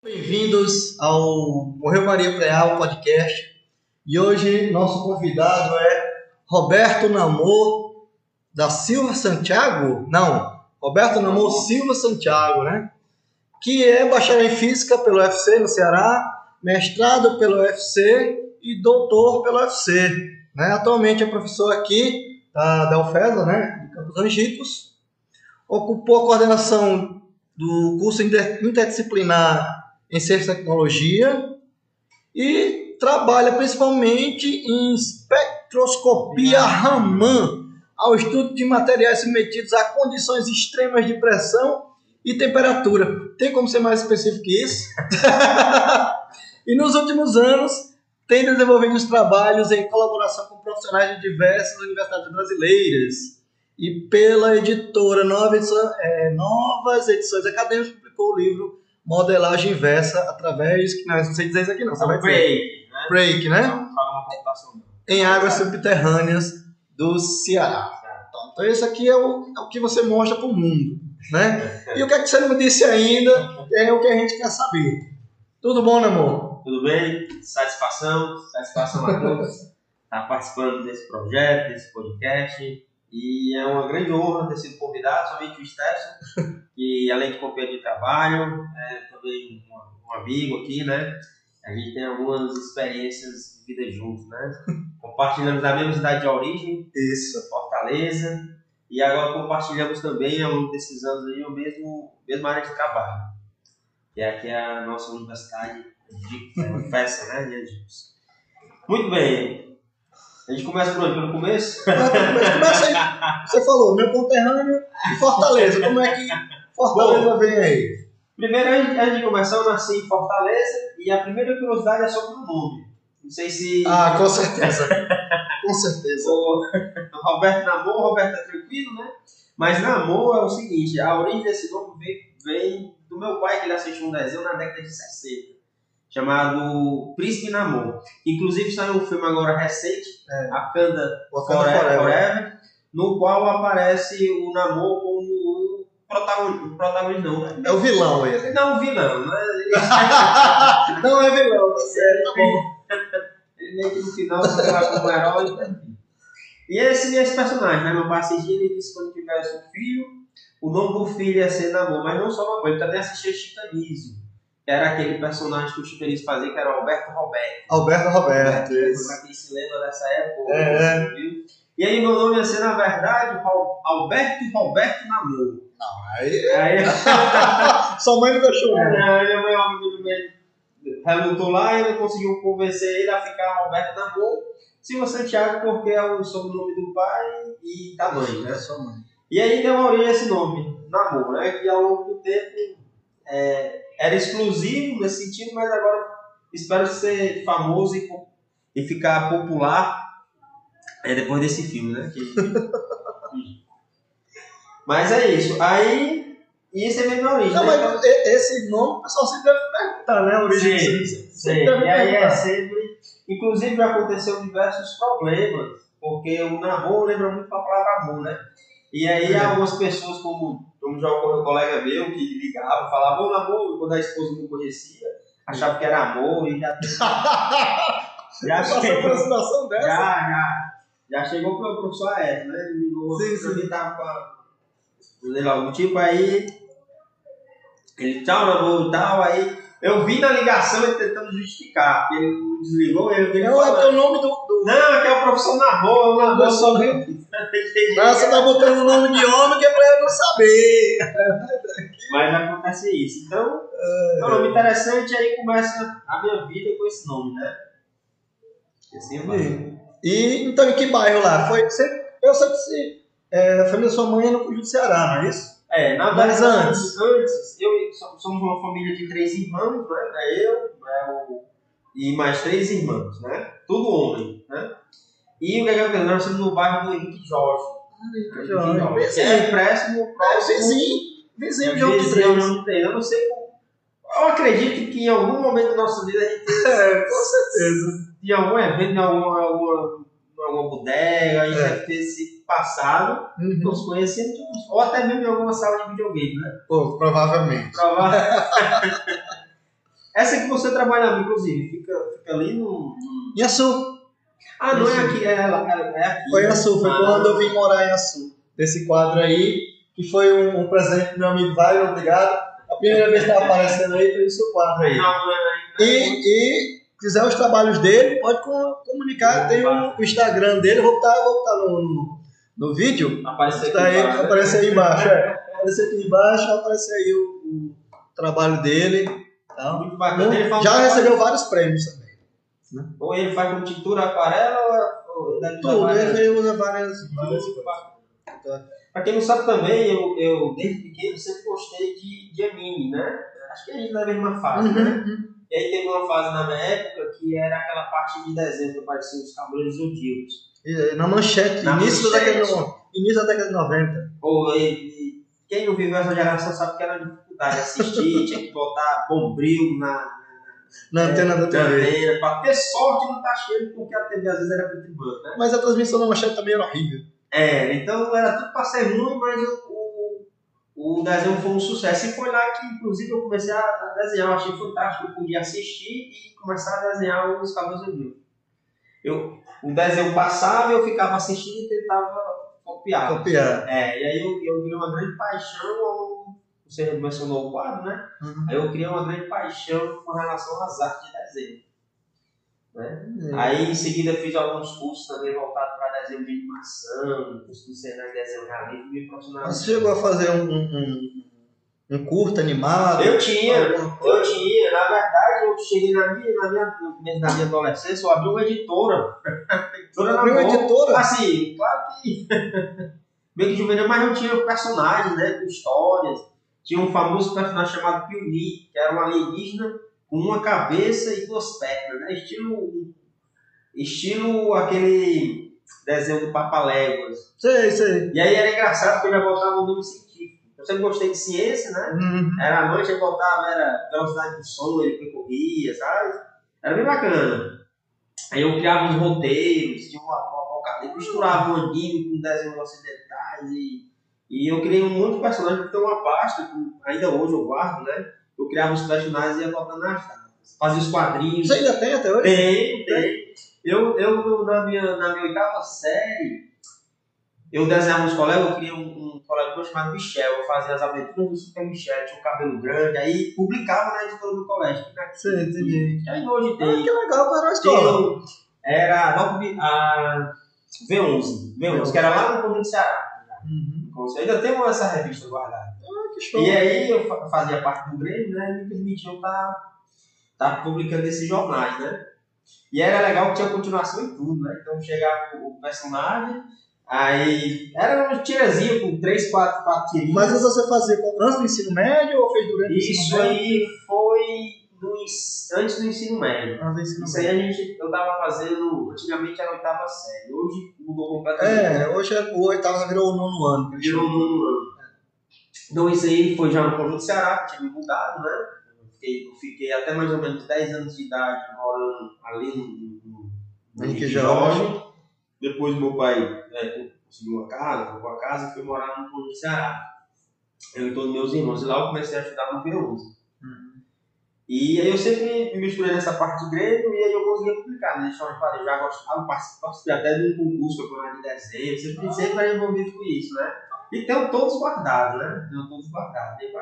Bem-vindos ao Morreu Maria Preal podcast. E hoje nosso convidado é Roberto Namor da Silva Santiago? Não, Roberto Namor Silva Santiago, né? Que é bacharel em física pelo UFC no Ceará, mestrado pelo UFC e doutor pelo UFC. Né? Atualmente é professor aqui da, da UFESA, né? De Campos Angicos. Ocupou a coordenação do curso interdisciplinar em Ciência e Tecnologia e trabalha principalmente em espectroscopia Raman, ao estudo de materiais submetidos a condições extremas de pressão e temperatura. Tem como ser mais específico que isso? e nos últimos anos tem desenvolvido os trabalhos em colaboração com profissionais de diversas universidades brasileiras e pela editora é, Novas Edições Acadêmicas publicou o livro Modelagem Inversa através, que não sei dizer isso aqui não, você vai break, né? break, né? Não, uma computação. não. Em águas subterrâneas do Ceará. Então, isso aqui é o, é o que você mostra para o mundo, né? E o que é que você não disse ainda é o que a gente quer saber. Tudo bom, né, amor? Tudo bem? Satisfação, satisfação a todos estar participando desse projeto, desse podcast. E é uma grande honra ter sido convidado, somente o Stefan, que além de companheiro de trabalho, é também um, um amigo aqui, né? A gente tem algumas experiências de vida juntos, né? Compartilhamos a mesma cidade de origem, Isso. Fortaleza, e agora compartilhamos também ao longo desses anos aí o mesmo mesma área de trabalho, que é aqui a nossa universidade de é, festa, né, de. Muito bem. A gente começa por onde? Pelo começo? Mas começa aí. Você falou, meu conterrâneo e Fortaleza. Como é que Fortaleza vem aí? Primeiro, antes antes de começar, eu nasci em Fortaleza e a primeira curiosidade é sobre o nome. Não sei se Ah, com certeza. Com certeza. o Roberto Namor, Roberto é tranquilo, né? Mas Namor é o seguinte, a origem desse nome vem, vem do meu pai, que ele assistiu um desenho na década de 60, chamado Príncipe Namor. Inclusive saiu um filme agora recente, É. Wakanda Forever, Forever. Forever, no qual aparece o Namor como o protagonista, protagonista não, né? É o vilão ele. Não, o vilão, né? Não é vilão, tá certo, tá bom. Ele meio que no final fica lá como herói. né? E esse esse personagem, né? Meu pai assistia, ele disse quando tivesse um filho, o nome do filho ia ser Namor, mas não só Namor, ele também assistia Chicanismo, que era aquele personagem que o Chicanismo fazia, que era o Alberto Roberto. Alberto Roberto, isso. Pra quem se lembra dessa época, É. viu? E aí meu nome ia ser, na verdade, Al- Alberto Roberto Namor. Não, aí. Aí, Sua mãe não deixou. É, né? não, minha mãe obviamente relutou lá e não conseguiu convencer ele a ficar Roberto Namor, Silva Santiago, porque é o sobrenome do pai e da mãe, né? É sua mãe. E aí deu origem a esse nome, Namor, né? Que ao longo do tempo é, era exclusivo nesse sentido, mas agora espero ser famoso e, e ficar popular é, depois desse filme, né? Que- mas é isso. Aí, isso é a minha origem. Não, né? mas esse nome o pessoal sempre deve perguntar, né? A origem Sim. Sim, e aí é sempre. Inclusive já aconteceu diversos problemas, porque o namoro lembra muito a palavra amor, né? E aí É. algumas pessoas, como, como já ocorreu um colega meu, que ligava, falava, ô namoro, quando a esposa não conhecia, achava que era amor e já. já, chegou, uma situação já, dessa? já, já chegou para o professor Aécio, né? Ele ligou Sim, pra sim. mim, tava com a- sei lá, algum tipo aí. Ele tchau, namoro e tal, aí eu vi na ligação ele tentando justificar, porque ele não desligou, ele Não, é porque falando. o nome do. Do... Não, é que é o professor Namor, o Namor Eu só vem. Ah, você tá botando o nome de homem que é pra eu não saber. Mas acontece isso. Então, é um nome interessante, aí começa a minha vida com esse nome, né? Assim vai. E então em que bairro lá? Foi. Você, eu sei que você. É, a família da sua mãe é no Conjunto Ceará, não é isso? É, na Mas verdade, antes? antes, eu so- somos uma família de três irmãos, né? É eu, é o, e mais três irmãos, né? Tudo homem, né? E o que é que aconteceu? Nós estamos no bairro do Henrique Jorge. Henrique Jorge, que é próximo, É, próximo vizinho. Vizinho de vezes três. reunião de treino. Eu não sei como. Eu acredito que em algum momento da nossa vida a gente É, com certeza. em algum evento, em alguma, alguma, alguma bodega, a gente É. deve ter se passado, Uhum. nos conhecendo, ou até mesmo em alguma sala de videogame, né? Pô, provavelmente. Provar. Essa que você trabalhava, inclusive, fica, fica ali no. Em Açu. Ah, não é aqui, é, é, é aqui. Foi em Açu, foi Ah. quando eu vim morar em Açu. Desse quadro aí, que foi um, um presente do meu amigo Vai, obrigado. A primeira vez que tá aparecendo aí foi o seu quadro aí. Não, não é. E, e quiser os trabalhos dele, pode com- comunicar. Tem o, Instagram dele, vou botar, vou botar no, no, no vídeo. Apareceu aqui. Tá aí, embaixo. aparece aí embaixo. É. Aparece aqui embaixo, aparece aí o, o trabalho dele. Tá? Muito bacana. Ele faz um Já trabalho- recebeu vários prêmios também. Ou ele faz com tintura aquarela ou usar Tudo, várias- ele usa várias, várias coisas. bacana. Pra quem não sabe também, eu, eu desde pequeno sempre gostei de, de anime, né? Acho que a gente tá na mesma fase, né? Uhum. E aí teve uma fase na minha época que era aquela parte de desenho que aparecia os Cavaleiros Zodíacos. Na manchete, Na início, Da manchete. década, de- início da década de 90. Ou ele, quem não viveu essa geração sabe que era dificuldade de assistir, tinha que botar bombril na, Na antena da TV. pra ter sorte não tá cheio, porque a TV às vezes era e branco, né? Mas a transmissão da manchete também era horrível. É, então era tudo pra ser ruim, mas o, o, o desenho foi um sucesso. E foi lá que, inclusive, eu comecei a desenhar. Eu achei fantástico. Eu podia assistir e começar a desenhar os Cavaleiros do. Eu, o desenho passava, eu ficava assistindo e tentava copiar. Copiar. É, e aí eu, eu criei uma grande paixão, ao- você mencionou o quadro, né? Uhum. Aí eu criei uma grande paixão com relação às artes de desenho. Aí em seguida fiz alguns cursos também voltados para desenho de animação, curso do Senai de desenho realista me profissionalizei. Você chegou a fazer um, um, um, um curto animado? Eu tinha, eu tinha, na verdade eu cheguei na minha, na minha, no começo da minha adolescência, eu abri uma editora. editora na Abriu uma editora? Assim, claro que meio que juvenil, mas eu tinha personagens, né, com histórias. Tinha um famoso personagem chamado Piuí, que era um alienígena com uma cabeça e duas pernas, né? Estilo, estilo aquele desenho do Papaléguas. Sei, sei. E aí era engraçado porque eu já botava o nome científico. Eu sempre gostei de ciência, né? Uhum. Era amante, ele botava, era velocidade do som, ele percorria, sabe? Era bem bacana. Aí eu criava uns roteiros, tinha uma, apocalipse, misturava um anime com desenhos ocidentais e, e eu criei um monte de personagens, tem uma pasta que ainda hoje eu guardo, né? Eu criava os personagens e ia botando nas datas. Fazia os quadrinhos. Você ainda tem até hoje? Tem, tem. Eu, eu na, minha, na minha oitava série, eu desenhava uns colegas, eu criei um, um colega meu chamado Michel, eu fazia as aventuras do Super Michel, tinha um cabelo grande, aí publicava na editora do colégio. Sei, entendi. E aí hoje Ah, tem. que legal para a escola. era a, Nova- a V11, V11, que era lá no Conjunto Ceará. Uhum. Eu ainda tenho essa revista guardada. Ah, que show. E aí eu fa- fazia parte do Grêmio, né? E me permitiu estar tá, publicando esses jornais, né? E era legal que tinha continuação em tudo, né? Então chegava o personagem, aí era uma tirazinha com três, quatro, quatro tirinhas. Mas isso você fazia antes do ensino médio ou fez durante o Isso ensino médio? aí foi no antes do ensino médio. Antes do ensino Isso aí médio. a gente, eu tava fazendo, antigamente era oitava série, hoje mudou completamente. É, hoje é- o oitavo virou o nono ano. Virou chamam. no ano. Então isso aí foi já no Conjunto Ceará, que tinha me mudado, né? Eu fiquei, eu fiquei até mais ou menos 10 anos de idade morando ali no, no, no Henrique Jorge. Depois meu pai né, conseguiu uma casa, comprou uma casa e foi morar no Conjunto Ceará. Eu e todos meus irmãos. E lá eu comecei a estudar no V11. E aí eu sempre me misturei nessa parte de Grêmio e aí eu conseguia publicar, né? Deixa eu falar, eu já gostava, participei até de um concurso campeonato de desenho, sempre, sempre era envolvido com isso, né? E tenho todos guardados, né? Tenho todos guardados. bem.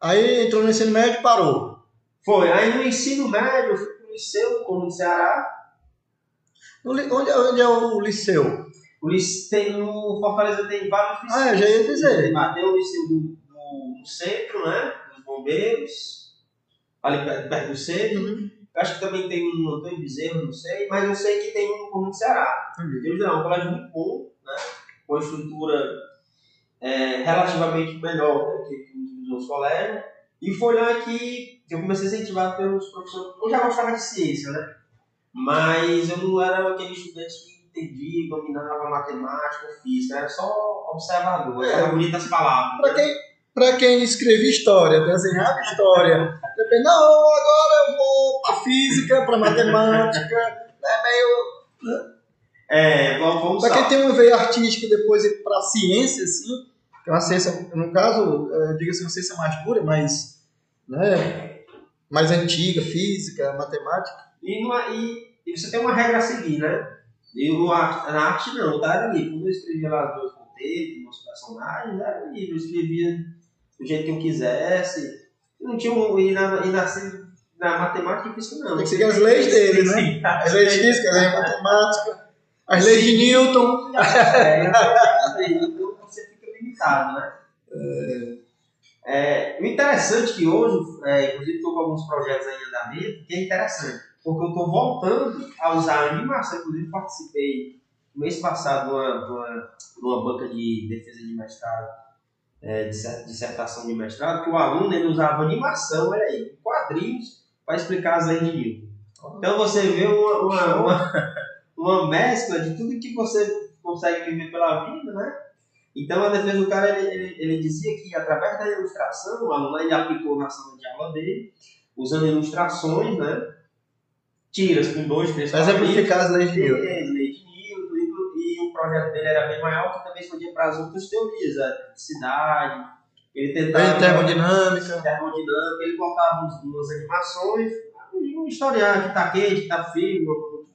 Aí entrou no ensino médio e parou. Foi, aí no ensino médio eu fui pro liceu, como no Ceará. Onde, é- onde é o liceu? O liceu tem no Fortaleza tem vários liceus. Ah, eu já ia dizer. Tem, tem o liceu do, do, do centro, né? Dos bombeiros, ali perto, do centro. Uhum. Eu acho que também tem um Antônio Bezerra, não sei, mas eu sei que tem um no Ceará. Deus é um colégio muito bom, né? com estrutura é, relativamente melhor né, que, que os outros colégios. E foi lá que eu comecei a incentivar pelos professores. Eu já gostava de ciência, né? Mas eu não era aquele estudante que entendia, dominava matemática ou física, era só observador, É. era bonitas palavras. Pra quem, pra quem escrevia história, desenhava história, depende, não, agora eu vou pra física, pra matemática, é meio... É, vamos, Pra quem tem uma veia artística e depois ir pra ciência, assim, que é uma ciência, no caso, eu digo assim, uma ciência mais pura, mas, né, mais antiga, física, matemática. E, numa, e, e você tem uma regra a seguir, né? Eu, na arte não, tava ali. Quando eu escrevia lá os meus contextos, meus personagens, era livre. Eu escrevia do jeito que eu quisesse. Eu não tinha um, e, na, e na, na matemática e física não. Tem que seguir as leis dele, né? As leis físicas, as leis matemática, as leis de Newton. É, então você fica limitado, né? É... É, o interessante é que hoje, é, inclusive estou com alguns projetos em andamento, que é interessante, porque eu estou voltando a usar a animação, inclusive participei no mês passado numa, numa, banca de defesa de mestrado, é, de dissertação de mestrado, que o aluno ele usava animação, olha aí, quadrinhos, para explicar as leis de Newton. Então você vê uma, uma, uma, uma mescla de tudo que você consegue viver pela vida, né? Então, a defesa do cara, ele, ele, ele, dizia que através da ilustração, o aluno ele aplicou na sala de aula dele, usando ilustrações, né? Tiras com dois, três Para exemplificar as leis de Newton. Leis de Newton, e, o projeto dele era bem maior, que também podia para as outras teorias, a eletricidade, ele tentava... termodinâmica. Termodinâmica, ele botava umas animações, um historial que está quente, que está frio,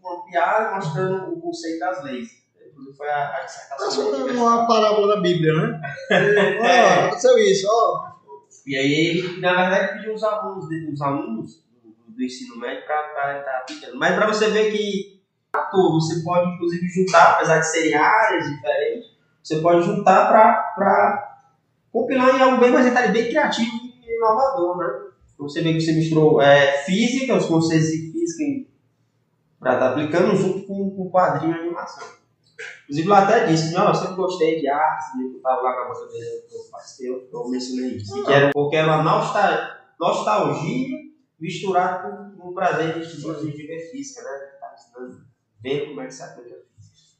uma, piada mostrando o conceito das leis inclusive foi a, a dissertação. É uma parábola da Bíblia, né? é. Ó, aconteceu isso, ó. E aí ele, na verdade, pediu os alunos, os alunos do, ensino médio para estar aplicando. Mas para você ver que ator, você pode inclusive juntar, apesar de serem áreas diferentes, você pode juntar para compilar em algo bem mais detalhe, bem criativo e inovador, né? Você vê que você misturou é, física, os conceitos de física para estar tá aplicando junto com o quadrinho de animação. Inclusive, lá até disse, não, eu sempre gostei de arte, eu estava lá com a moça dele, eu participei, eu mencionei isso. Ah. Que era, porque era uma nostalgia, misturada com, o prazer de estudar de ver física, né? Tá estudando, ver como é que se aplica física.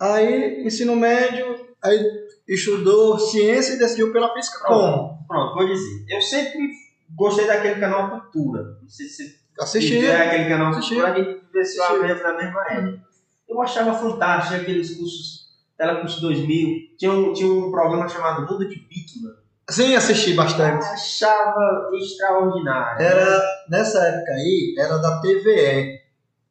Aí, ensino médio, aí estudou ciência e decidiu pela física. Pronto, como? Pronto, vou dizer. Eu sempre gostei daquele canal Cultura. Não sei se Assisti. É aquele canal Cultura, a gente vivenciou a mesma na mesma época. Eu achava fantástico aqueles cursos, Telecurso 2000. Tinha um, tinha um programa chamado Mundo de Bigman. Sim, assisti bastante. Eu achava extraordinário. Era, nessa época aí, era da TVE.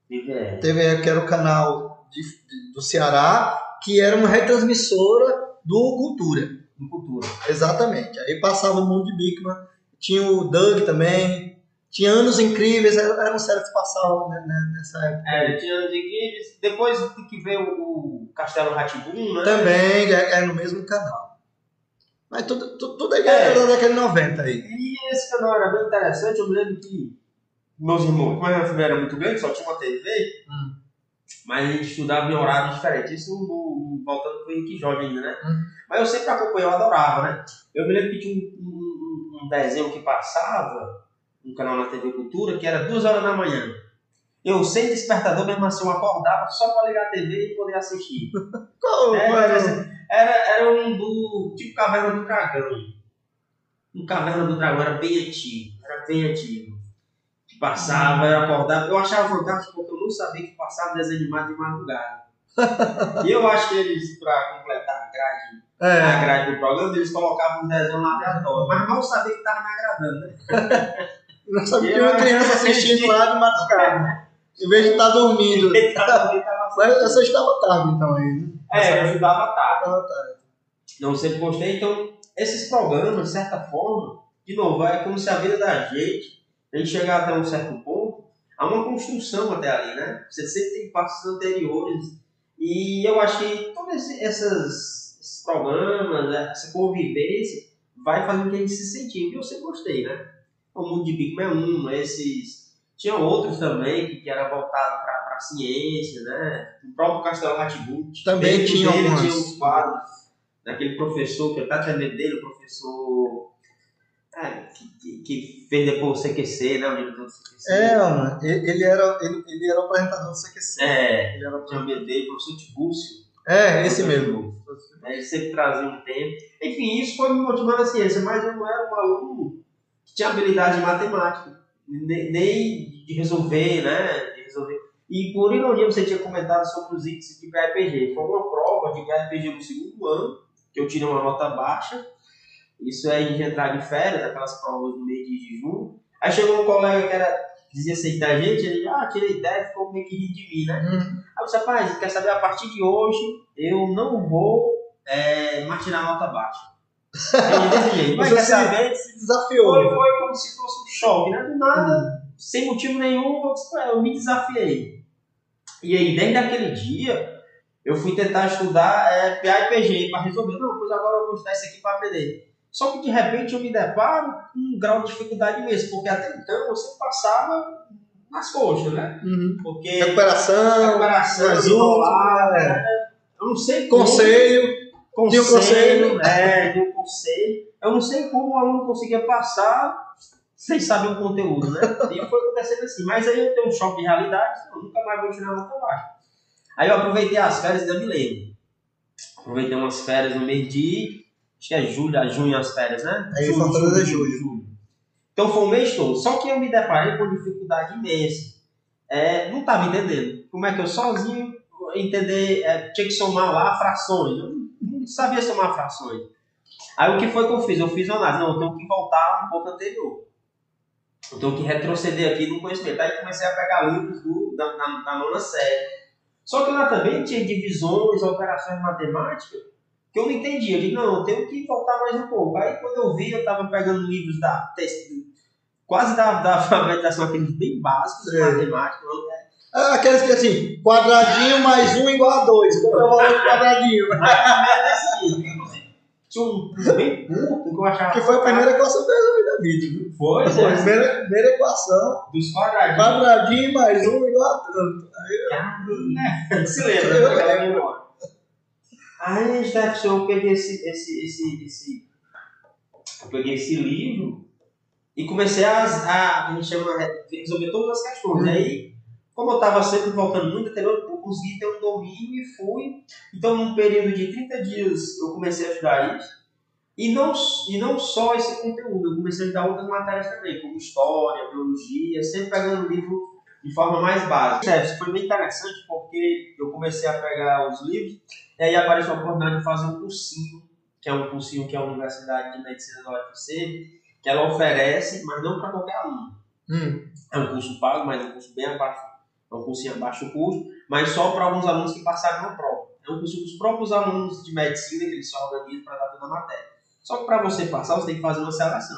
TVE. TVE, que era o canal de, de, do Ceará, que era uma retransmissora do Cultura. Do Cultura. Exatamente. Aí passava o Mundo de Bigman. Tinha o Doug também, tinha anos incríveis, era um série que passavam né, né, nessa época. É, tinha anos incríveis. Depois que veio o Castelo Ratibum, né? Também, é, é, no mesmo canal. Mas tudo, tudo, tudo é, é. daquele 90 aí. E esse canal era bem interessante, eu me lembro que meus irmãos, como a minha família era muito grande, só tinha uma TV, hum. mas a gente estudava em horários diferentes. Isso no, voltando pro Henrique Jorge ainda, né? Hum. Mas eu sempre acompanhei, eu adorava, né? Eu me lembro que tinha um, um, um desenho que passava um canal na TV Cultura, que era duas horas da manhã. Eu, sem despertador, mesmo assim, eu acordava só para ligar a TV e poder assistir. Como, era, era, era um do. tipo Caverna do Dragão. Um Caverna do Dragão, era bem antigo. Era bem antigo. Que passava, eu acordava. Eu achava fantástico porque eu não sabia que passava desenho animado de madrugada. e eu acho que eles, para completar a grade, é. a grade do programa, eles colocavam um desenho lá aleatório. Mas mal sabia que estava me agradando, né? Não sabia que uma criança assistindo lá de madrugada. Em vez de estar tá dormindo. Mas você estava tarde então aí, né? É, eu estudava tarde. tarde. Não sempre gostei, então esses programas, de certa forma, de novo, é como se a vida da gente, a gente chegar até um certo ponto, há uma construção até ali, né? Você sempre tem passos anteriores. E eu acho que todos esses, esses programas, né, essa convivência, vai fazer com que a gente se sentir. E eu sempre gostei, né? o mundo de Big Man 1, esses. Tinha outros também que, que era voltado para a ciência, né? O próprio Castelo Ratibut. Também tinha dele, tinha uns quadros daquele professor, que até também dele, o professor. É, que, que, fez depois o CQC, né? O livro do CQC. É, mano, ele era, ele, ele era o apresentador do CQC. É, ele era o medo dele, o professor Tibúrcio. É, esse mesmo. Ele sempre trazia um tempo. Enfim, isso foi me motivando a ciência, mas eu não era um aluno tinha habilidade em matemática, nem de resolver, né? De resolver. E por ironia, você tinha comentado sobre os índices de PRPG. Foi uma prova de PRPG no segundo ano, que eu tirei uma nota baixa. Isso é de entrar de férias, aquelas provas no mês de junho. Aí chegou um colega que era, dizia ser inteligente, ele, ah, tirei 10, ficou meio que rindo de mim, né? Uhum. Aí eu disse, rapaz, quer saber, a partir de hoje, eu não vou é, mais tirar nota baixa. Ele desse jeito, mas quer saber, Se desafiou. foi, foi como se fosse um choque, né? Do nada, sem motivo nenhum, eu disse, "Ué, eu me desafiei. E aí, desde aquele dia, eu fui tentar estudar é, PA e PG para resolver. Não, pois agora eu vou estudar isso aqui para aprender. Só que de repente eu me deparo com um grau de dificuldade mesmo, porque até então eu sempre passava nas coxas, né? Uhum. Porque Recuperação, recuperação, um, é. né? eu não sei como- conselho. Um conselho, é, um conselho. Eu não sei como o aluno conseguia passar sem saber o conteúdo, né? E foi acontecendo assim. Mas aí eu tenho um choque de realidade, eu nunca mais vou tirar nota baixa. Aí eu aproveitei as férias e me lembro. Aproveitei umas férias no mês de. Acho que é julho, a junho as férias, né? Aí em Fortaleza é julho. Então foi o mês todo. Só que eu me deparei com dificuldade imensa. É, não estava entendendo. Como é que eu sozinho entender, é, tinha que somar lá frações. Eu não- não sabia somar frações. Aí o que foi que eu fiz? Eu fiz uma análise. Não, eu tenho que voltar um pouco anterior. Eu tenho que retroceder aqui no conhecimento. Aí comecei a pegar livros do, da, da, da nona série. Só que lá também tinha divisões, operações matemáticas que eu não entendia. Eu digo, não, eu tenho que voltar mais um pouco. Aí quando eu vi, eu estava pegando livros da quase da, da alfabetização, aqueles bem básicos de É. matemática. eu- Ah, aqueles que assim, quadradinho mais um igual a dois. Qual é o valor do quadradinho? Assim, tinha um bem curto que eu achava. Que foi a primeira equação que eu resolvi da vida, viu? Foi, Foi a né? primeira, primeira equação, Dos quadradinhos. quadradinho mais um igual a tanto. Caramba, Se lembra? Eu né? lembro. Aí, Jefferson, eu peguei esse, esse, esse, esse, eu peguei esse livro e comecei a, a, a gente a resolver todas as questões. Uhum. Aí, como eu estava sempre voltando muito anterior, eu consegui ter um domínio e fui. Então, num período de 30 dias, eu comecei a estudar isso. E não, e não só esse conteúdo, eu comecei a estudar outras matérias também, como história, biologia, sempre pegando livro de forma mais básica. É, isso foi bem interessante porque eu comecei a pegar os livros e aí apareceu a oportunidade de fazer um cursinho, que é um cursinho que a Universidade de Medicina da UFC, que ela oferece, mas não para qualquer aluno. Hum. É um curso pago, mas é um curso bem abaixo, é um cursinho abaixo custo, mas só para alguns alunos que passaram na prova. É um curso dos próprios alunos de medicina que eles se organizam para dar toda a matéria. Só que para você passar, você tem que fazer uma seleção.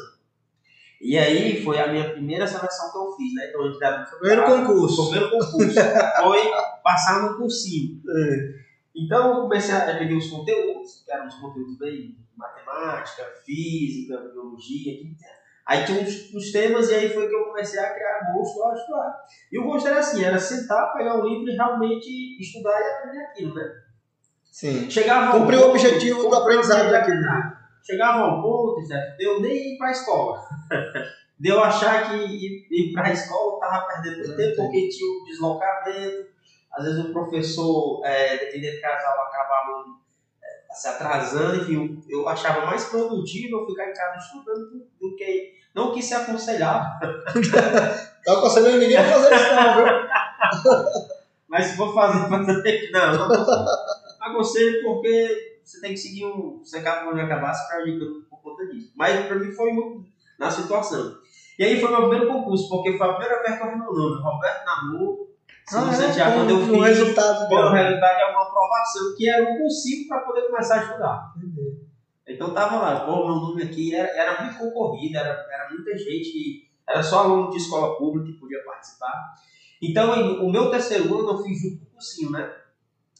E aí foi a minha primeira seleção que eu fiz, né? Então a gente dava Primeiro concurso. o primeiro concurso foi passar no cursinho. Então eu comecei a peguei os conteúdos, que eram os conteúdos bem matemática, física, biologia, química. Aí tinha uns, uns temas e aí foi que eu comecei a criar gosto a estudar. E o gosto era assim, era sentar, pegar o livro e realmente estudar e aprender aquilo, né? Sim. Chegava Cumpriu o objetivo do aprendizado daquilo. Chegava ao ponto, de eu nem ir para a escola. de eu achar que ir, ir para a escola estava perdendo muito tempo, porque tinha o deslocamento. Às vezes o professor, é, dependendo do casal, acabava é, se atrasando. Enfim, eu, eu achava mais produtivo eu ficar em casa estudando do, do que. Não que se aconselhava, Tá aconselhando ninguém a fazer isso, não, viu? mas se for fazer, fazer. Não, não aconselho. porque você tem que seguir um. Você acaba quando acabar se prejudicando por conta disso. Mas para mim foi muito na situação. E aí foi meu primeiro concurso, porque foi a primeira vez que eu vi meu nome, Roberto Namor. São Santiago, quando eu fiz, resultado bom. realidade é uma aprovação, que era um possível para poder começar a estudar. Então tava lá, pô, meu nome aqui era, era muito concorrido, era, era muita gente, era só aluno de escola pública que podia participar. Então o meu terceiro ano eu fiz junto com o cursinho, né?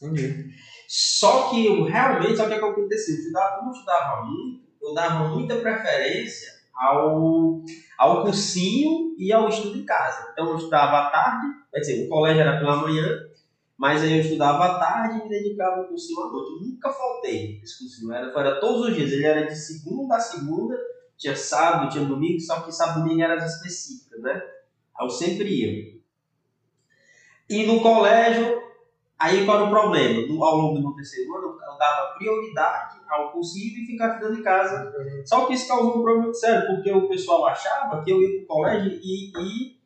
Entendi. Só que eu realmente, sabe o que, que aconteceu? Eu estudava, como eu estudava muito, eu dava muita preferência ao, ao cursinho e ao estudo em casa. Então eu estudava à tarde, quer dizer, o colégio era pela manhã, mas aí eu estudava à tarde e me dedicava ao cursinho à noite. Eu nunca faltei esse cursinho, era, era todos os dias, ele era de segunda a segunda, tinha sábado, tinha domingo, só que sábado e domingo eram as específicas, né? Aí eu sempre ia. E no colégio, Aí qual era o problema? No, ao longo do meu terceiro ano, eu dava prioridade ao cursinho e ficava estudando em casa. Só que isso causou um problema sério, porque o pessoal achava que eu ia pro colégio e, e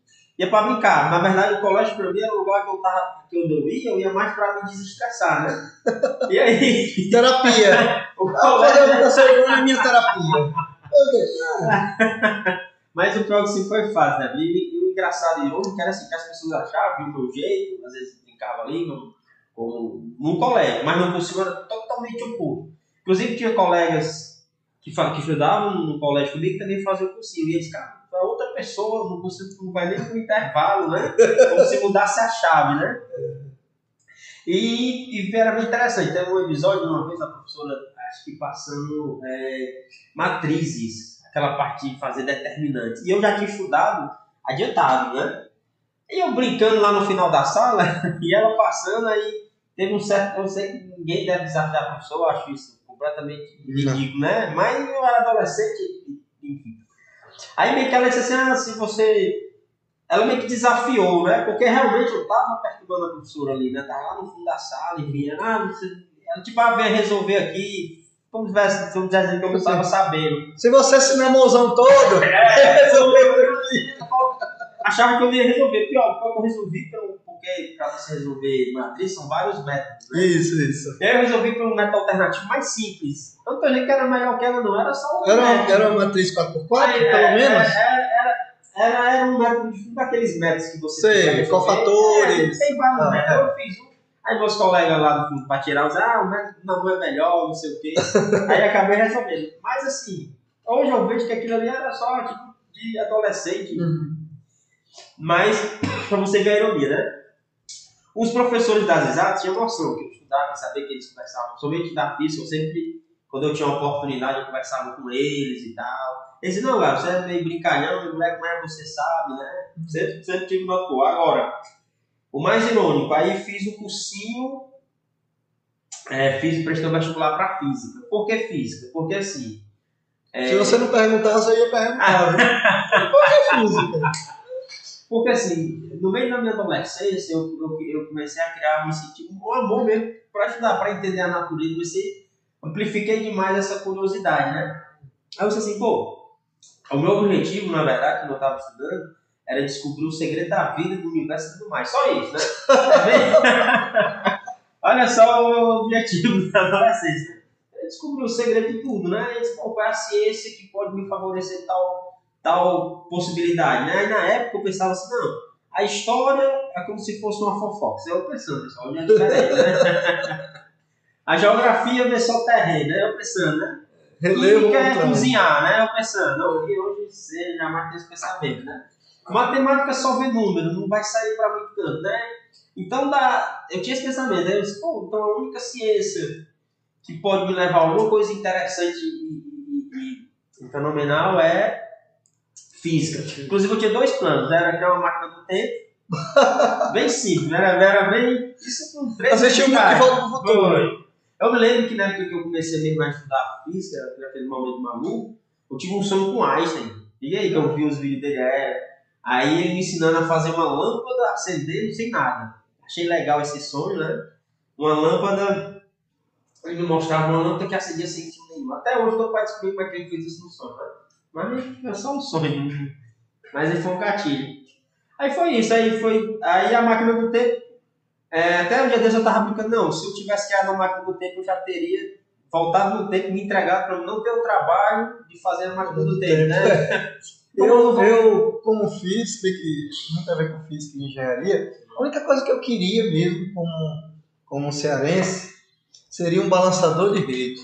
ia para brincar. Na verdade, o colégio para mim era o lugar que eu tava, que eu não ia, eu ia mais para me desestressar, né? E aí, Terapia. o Ah, colégio, terceiro ano é minha terapia. Ok. Mas o pior que sim foi fácil, né? E, e o engraçado de hoje que era assim, que as pessoas achavam, viu o meu jeito, às vezes brincava ali, como, como num colégio, mas no cursinho era totalmente oposto. Inclusive tinha colegas que, que estudavam no colégio comigo que também faziam o cursinho. E eles, cara, a outra pessoa cursinho não vai nem pro intervalo, né? Como se mudasse a chave, né? E, e era bem interessante. Teve um episódio, uma vez, a professora, acho que passando é, matrizes, aquela parte de fazer determinantes. E eu já tinha estudado adiantado, né? E eu brincando lá no final da sala, e ela passando, aí teve um certo. Eu sei que ninguém deve desafiar a professora, eu acho isso completamente ridículo, né? Mas eu era adolescente. Aí meio que ela disse assim: ah, se você. Ela meio que desafiou, né? Porque realmente eu tava perturbando a professora ali, né? Tava lá no fundo da sala e vinha, ah, você... ela tipo, ah, vem resolver aqui. Como se tivesse, como dizendo que eu não tava sabendo. Se você se namorzão todo, É, resolveu. achava que eu ia resolver. Pior, pior que eu resolvi, pelo, porque para você resolver matriz são vários métodos. Né? Isso, isso. Eu resolvi por um método alternativo mais simples. Não tô dizendo que era melhor que ela, não. Era só um Era, método. era uma matriz 4x4, Aí, pelo é, menos? Era, era, era, era um método de daqueles métodos que você Sei, pra cofatores. É, tem vários Ah, métodos. Eu fiz um. Aí meus colegas lá do fundo para tirar os, ah, o método não é melhor, não sei o quê. Aí acabei resolvendo. Mas assim, hoje eu vejo que aquilo ali era só tipo de adolescente. Uhum. Mas, pra você ver a ironia, né? Os professores das exatas tinham noção que eu estudava sabia que eles conversavam. Somente da física, eu sempre, quando eu tinha uma oportunidade, eu conversava com eles e tal. Eles diziam, não, cara, você é meio brincalhão, meu moleque, mas você sabe, né? Sempre, sempre tive uma cor. Agora, o mais irônico, aí fiz um cursinho, é, fiz, prestei um vestibular pra física. Por que física? Porque assim. é, Se você não perguntasse, eu ia perguntar. viu? Qual é a física? Porque assim, no meio da minha adolescência, eu, eu, eu comecei a criar, me sentir um amor mesmo para ajudar, para entender a natureza. Comecei, amplifiquei demais essa curiosidade, né? Aí eu disse assim, pô, o meu objetivo, na verdade, quando eu estava estudando, era descobrir o segredo da vida, do universo e tudo mais. Só isso, né? Tá? Olha só o objetivo da adolescência. né? Eu descobri o segredo de tudo, né? E disse, pô, qual é a ciência que pode me favorecer tal tal possibilidade, né? Aí na época eu pensava assim, não, a história é como se fosse uma fofoca. Isso é eu pensando, pessoal, onde é diferente, né? A geografia vê só o terreno, né? Eu pensando, né? Relevo Química é montano. cozinhar, né? Eu pensando, não, que hoje você jamais tem esse pensamento, né? Matemática só vê número, não vai sair para muito canto, né? Então dá, eu tinha esse pensamento, aí eu disse, pô, então a única ciência que pode me levar a alguma coisa interessante e, e- e- e fenomenal é física. Inclusive eu tinha dois planos, era criar uma máquina do tempo, bem simples, era, era bem. Isso com três muito anos de de volta pro futuro. Foi. Eu me lembro que na época que eu comecei mesmo a estudar física, naquele momento maluco, eu tive um sonho com Einstein. E aí que eu vi os vídeos dele, é, aí ele me ensinando a fazer uma lâmpada acender sem nada. Achei legal esse sonho, né? Uma lâmpada, ele me mostrava uma lâmpada que acendia sem nenhum. Até hoje eu tô para descobrir como é que ele fez isso no sonho, né? Mas é só um sonho. Mas ele foi um gatilho. Aí foi isso, aí foi. Aí a máquina do tempo. é, até um dia desse eu tava brincando, não, se eu tivesse criado uma máquina do tempo, eu já teria voltado no tempo e me entregado para não ter o trabalho de fazer a máquina do tempo, né? Eu, eu, como física, que não tem a ver com física e engenharia, a única coisa que eu queria mesmo como, como cearense seria um balançador de rede.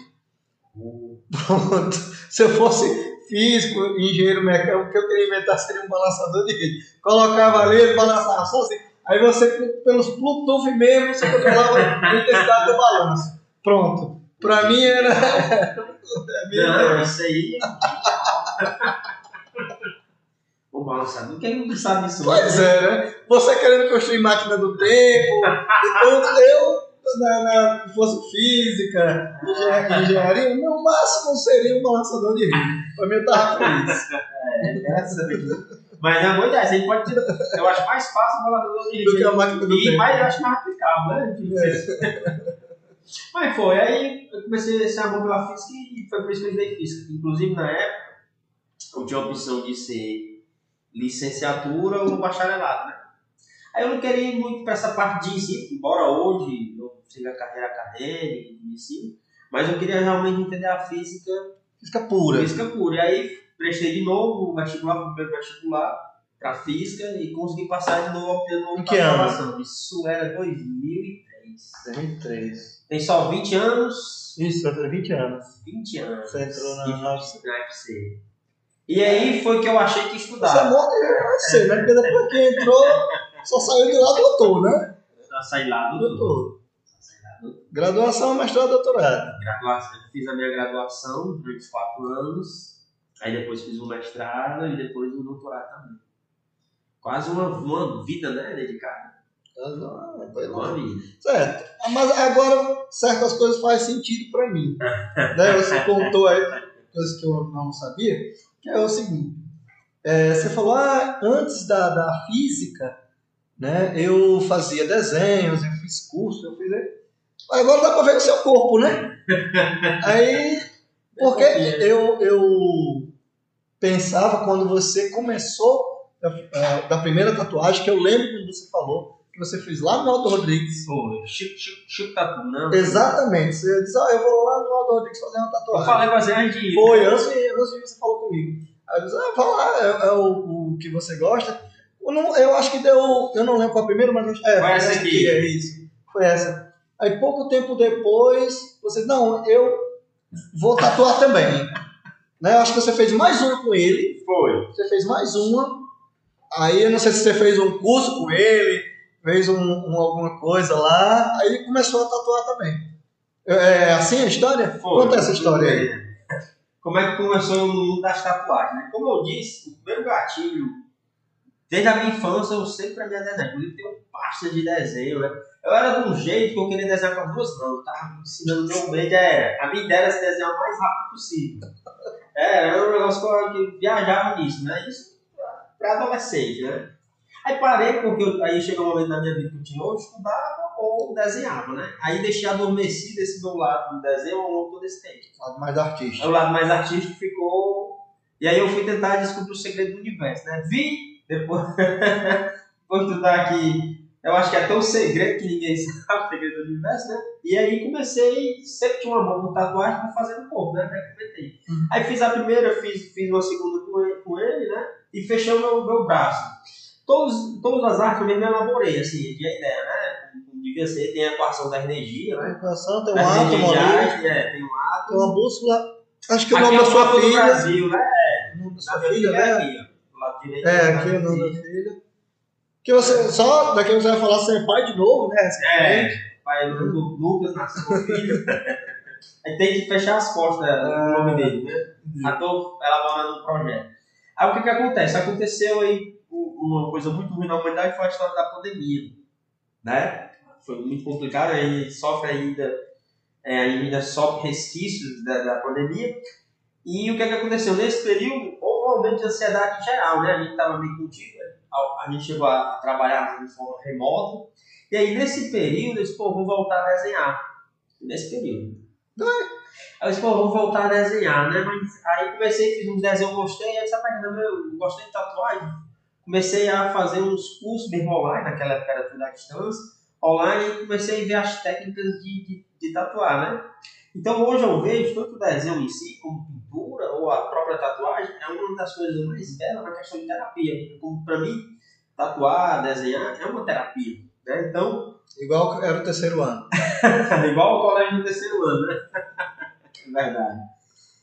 Pronto. Se eu fosse físico, engenheiro mecânico, o que eu queria inventar seria um balançador de rede. Colocava ali, ele balançava só assim. Aí você, pelos Bluetooth mesmo, você controlava a intensidade do balanço. Pronto. Pra mim era. minha Não, isso aí. O balançador, quem não sabe disso? Pois é, né? Você querendo construir máquina do tempo, e tudo, eu, na, na, se fosse física, engen- engenharia, no máximo seria um balançador de rede. Pra mim eu tava feliz. É, interessante. Mas é boa ideia, a pode eu acho mais fácil o balançador de Do que a máquina do E tempo. mais, eu acho mais aplicável, né? Mas foi, aí eu comecei esse amor pela física e foi por isso que eu estudei física. Inclusive, na época, eu tinha a opção de ser licenciatura ou bacharelado, né? Aí eu não queria ir muito para essa parte de ensino, embora hoje eu siga a carreira acadêmica ensino, mas eu queria realmente entender a física Física pura. física pura. E aí prestei de novo o vestibular, o primeiro vestibular, para física e consegui passar de novo de novo Em que ano? Isso era 2003. 2003. Tem só 20 anos. Isso, eu tenho 20 anos. 20 anos. Você entrou na na UFC. E aí foi que eu achei que ia Você é morto em UFC, né? Porque depois que entrou, só saiu de lá doutor, né? Eu saí lá do Doutor. Graduação, mestrado, doutorado. graduação. Eu fiz a minha graduação durante quatro anos. Aí depois fiz o mestrado e depois o doutorado também. Quase uma, uma vida, né? Dedicada. Ah, foi. Uma vida. Certo. Mas agora certas coisas fazem sentido pra mim. né? Você contou aí coisas que eu não sabia, que é o seguinte. é, você falou, ah, antes da, da física, né, eu fazia desenhos, eu fiz curso, eu fiz... Agora dá pra ver o seu corpo, né? Aí, porque eu, eu pensava quando você começou da, eh, da primeira tatuagem, que eu lembro quando você falou, que você fez lá no Alto Rodrigues, Foi. Chico, Chico, Chico Tatu, não? Exatamente. Você disse, ah, eu vou lá no Aldo Rodrigues fazer uma Eu tatuagem. falei com você antes de ir. Foi, antes de, antes de você falou comigo. Aí eu disse, ah, vai lá, é, é o, o que você gosta. Eu, não, eu acho que deu, eu não lembro qual a primeira, mas é, Foi essa aqui. é isso. Foi essa. Aí pouco tempo depois, você não, eu vou tatuar também. né? Eu acho que você fez mais uma com ele. Foi. Você fez mais uma. Aí eu não sei se você fez um curso com ele, fez um, um- alguma coisa lá. Aí ele começou a tatuar também. É é assim a história? Foi. Conta essa história aí. Como é que começou o mundo das tatuagens, né? Como eu disse, o primeiro gatilho, desde a minha infância, eu sempre a minha desenho. Inclusive, tenho pasta de desenho, né? Eu era de um jeito que eu queria desenhar com as duas mãos. Eu tava me ensinando meu meio, era. A minha ideia era se desenhar o mais rápido possível. Era, era um negócio que eu, viajava nisso, né? Isso pra adolescente, né? Aí parei, porque eu- aí chegou um momento na minha vida que eu tinha ou estudava ou desenhava, né? Aí deixei adormecido esse meu lado do desenho ao longo todo esse tempo. Lado mais artista. Aí o lado mais artístico ficou. E aí eu fui tentar descobrir o segredo do universo, né? Vi, depois, depois tu tá aqui. Eu acho que é até o segredo que ninguém sabe, o segredo do universo, né? E aí comecei, sempre tinha uma mão com tatuagem pra fazer no corpo, né? Até comentei. Uhum. Aí fiz a primeira, fiz, fiz uma segunda com ele, com ele, né? E fechei o meu, meu braço. Todos, todas as artes eu mesmo elaborei, assim, de ideia, né? Devia ser, tem a equação da energia, né? Tem coração, tem um Das átomo ali, é, tem um átomo. tem uma bússola. Acho que o nome é da sua filha. Brasil, né? O nome da sua filha é né? Do lado direito. É, do aqui é o nome da filha. Que você, só daqui você vai falar ser pai de novo, né? É, pai do Lucas nasceu filho. Aí tem que fechar as costas né, do nome dele, né? Já tô elaborando um projeto. Aí o que que acontece? Aconteceu aí uma coisa muito ruim na humanidade foi a história da pandemia, né? Foi muito complicado, a gente sofre ainda, é, ainda sofre resquícios da, da pandemia. E o que que aconteceu? Nesse período, houve um aumento de ansiedade em geral, né? A gente estava meio contido, né? a, gente chegou a, trabalhar de forma remota. E aí, nesse período, eu disse, pô, vou voltar a desenhar. Nesse período. Aí eu disse, pô, vou voltar a desenhar, né? Mas aí comecei, fiz uns desenhos, gostei. Aí essa página, meu, eu gostei de tatuagem. Comecei a fazer uns cursos mesmo online, naquela época era tudo à distância, online, e comecei a ver as técnicas de, de, de tatuar, né? Então hoje eu vejo tanto o desenho em si, como pintura, ou a própria tatuagem, é uma das coisas mais belas na questão de terapia. Como pra mim, tatuar, desenhar, é uma terapia. Né? Então, Igual era o terceiro ano. Igual o colégio do terceiro ano, né? É Verdade.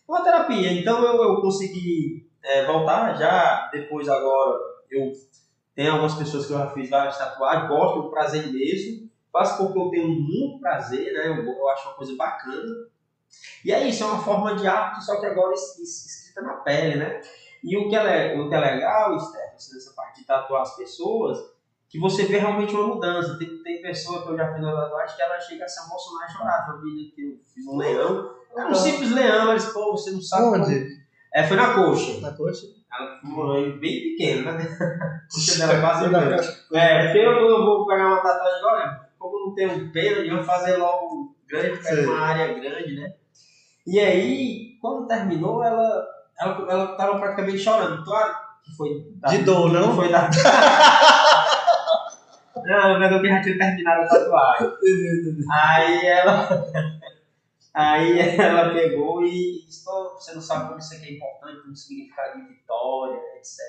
Uma terapia. Então eu, eu consegui é, voltar já, depois agora eu tenho algumas pessoas que eu já fiz várias tatuagens, gosto do prazer mesmo. Faço porque eu tenho muito prazer, né? Eu, eu acho uma coisa bacana. E é isso, é uma forma de arte, só que agora es- es- escrita na pele, né? E o que é, o que é legal, Steph, assim, nessa parte de tatuar as pessoas, que você vê realmente uma mudança. Tem, tem pessoa que eu já fiz uma tatuagem que ela chega a se emocionar e chorar. Uma menina que eu fiz um leão. Era um simples leão, eles, pô, você não sabe. como- Onde? É, foi na coxa. Na coxa? Ela foi bem pequeno, né? A coxa dela quase Na. É, porque eu, eu vou pegar uma tatuagem agora, como não tenho pena, eu vou fazer logo grande, Sei. pega uma área grande, né? E aí, quando terminou, ela, ela, ela tava praticamente chorando. Claro que foi. da- De dor, não? Foi da. não, mas eu já tinha terminado a tatuagem. Aí ela. Aí ela pegou e disse, você não sabe como isso aqui é importante, como significado de vitória, etc.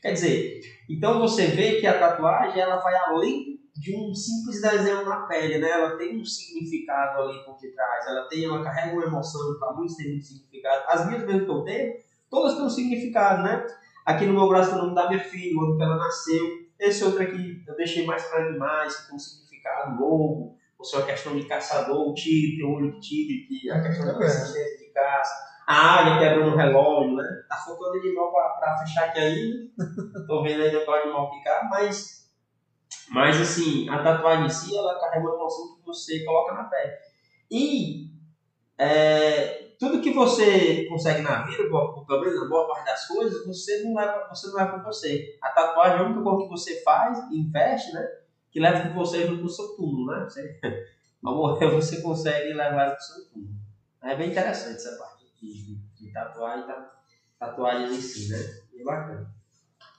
Quer dizer, então você vê que a tatuagem ela vai além de um simples desenho na pele, né? Ela tem um significado ali por detrás, ela tem, ela carrega uma emoção, para muitos tem um significado. As minhas mesmo que eu tenho, todas têm um significado, né? Aqui no meu braço tem o nome da minha filha, o ano que ela nasceu. Esse outro aqui eu deixei mais para animais, que tem um significado lobo, ou seja, a questão de caçador, o tigre, tem o olho de tigre, que é a questão da persistência de caça. A águia quebrando o relógio, né? Tá faltando animal para fechar aqui ainda. Tô vendo ainda para o animal ficar, mas, mas assim, a tatuagem em si, ela carrega uma emoção que você coloca na pele. E é, tudo que você consegue na vida, pelo menos boa parte das coisas, você não leva, você não com você. A tatuagem é a única coisa que você faz, investe, né? Que leva com você junto o seu túmulo, né? Você, ao morrer, você consegue levar para o seu túmulo. É bem interessante essa parte de, de, tatuagem, tatuagem em si, né? Bem bacana.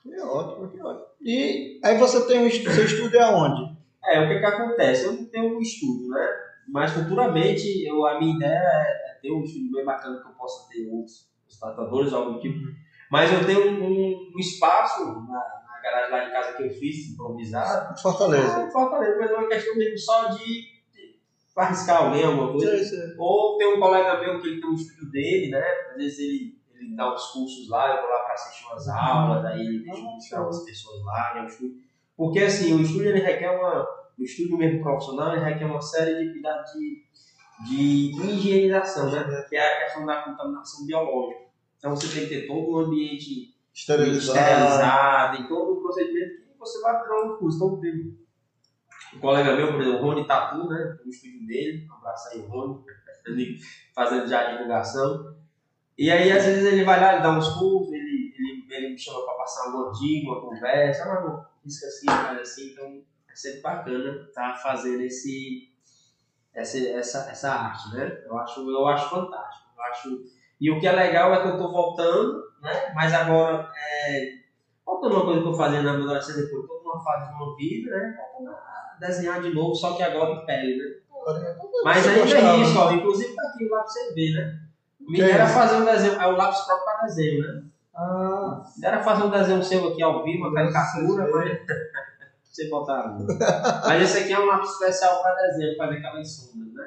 Que ótimo, que ótimo. E aí você tem um estudo, seu estúdio é aonde? É, o que que acontece? Eu não tenho um estúdio, né? Mas futuramente eu, a minha ideia é ter um estúdio bem bacana que eu possa ter outros tatuadores ou algo do tipo. Mas eu tenho um, um espaço na, na, garagem lá de casa que eu fiz, improvisado. Fortaleza. Ah, Fortaleza, mas é uma questão mesmo só de, arriscar alguém, alguma coisa. Sim, sim. Ou tem um colega meu que ele tem um estúdio dele, né? Às vezes ele, ele dá uns cursos lá, eu vou lá para assistir umas aulas, aí ele deixa buscar umas pessoas lá, né? Porque assim, o estúdio ele requer uma. O estúdio mesmo profissional ele requer uma série de cuidados de de higienização, né? que é a questão da contaminação biológica. Então você tem que ter todo o ambiente esterilizado, esterilizado e todo o procedimento que você vai ter um curso. Então, tem um colega meu, por exemplo, o Rony Tatu, né? no estúdio dele, um abraço aí, Rony, fazendo já a divulgação. E aí, às vezes, ele vai lá, ele dá uns cursos, ele, ele, ele me chama para passar uma dica, uma conversa, ah, não, isso assim, faz assim, então é sempre bacana estar tá fazendo esse essa, essa, essa arte, né? Eu acho, eu acho fantástico. Eu acho... E o que é legal é que eu estou voltando, né? Mas agora, é... faltando uma coisa que eu fazia na minha adolescência, depois toda uma fase de uma vida, né? Faltando a desenhar de novo, só que agora em pele, né? Mas ainda é isso, ó. Inclusive tá aqui lá pra você ver, né? Me era fazer um desenho, é o lápis próprio para desenho, né? Ah. Me era fazer um desenho seu aqui ao vivo, uma caricatura, mas você botar Mas esse aqui é um lápis especial para desenho, fazer aquelas sombras, né?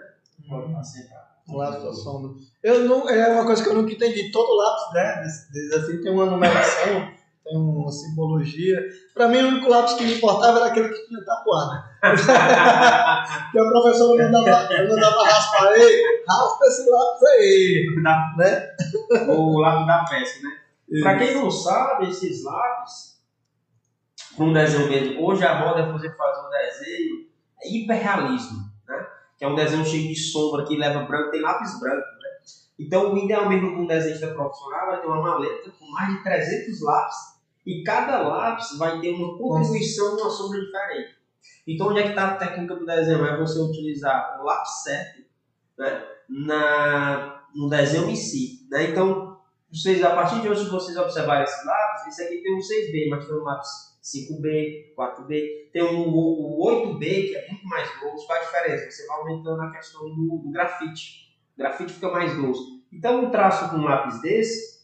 Pode estar sempre um lápis para sombra. Eu não, é uma coisa que eu nunca entendi. Todo lápis, né, assim, tem uma numeração, tem uma simbologia. Para mim, o único lápis que me importava era aquele que tinha tatuado. que a professora mandava, mandava raspar ele, raspa esse lápis aí. né? O lápis da pesca, né? Para quem não sabe, esses lápis com um desenho mesmo. Hoje a moda é fazer, fazer um desenho hiperrealismo, né? Que é um desenho cheio de sombra, que leva branco, tem lápis branco, né? Então, o ideal mesmo de um desenhista profissional vai ter uma maleta com mais de 300 lápis e cada lápis vai ter uma contribuição uma sombra diferente. Então, onde é que está a técnica do desenho? É você utilizar o lápis certo né? Na, no desenho em si. Né? Então, vocês, a partir de hoje, se vocês observarem esse lápis, esse aqui tem um 6B, mas tem um lápis 5B, 4B. Tem o, 8B, que é muito mais grosso. Qual a diferença? Você vai aumentando a questão do, do grafite. O grafite fica mais grosso. Então, um traço com um lápis desse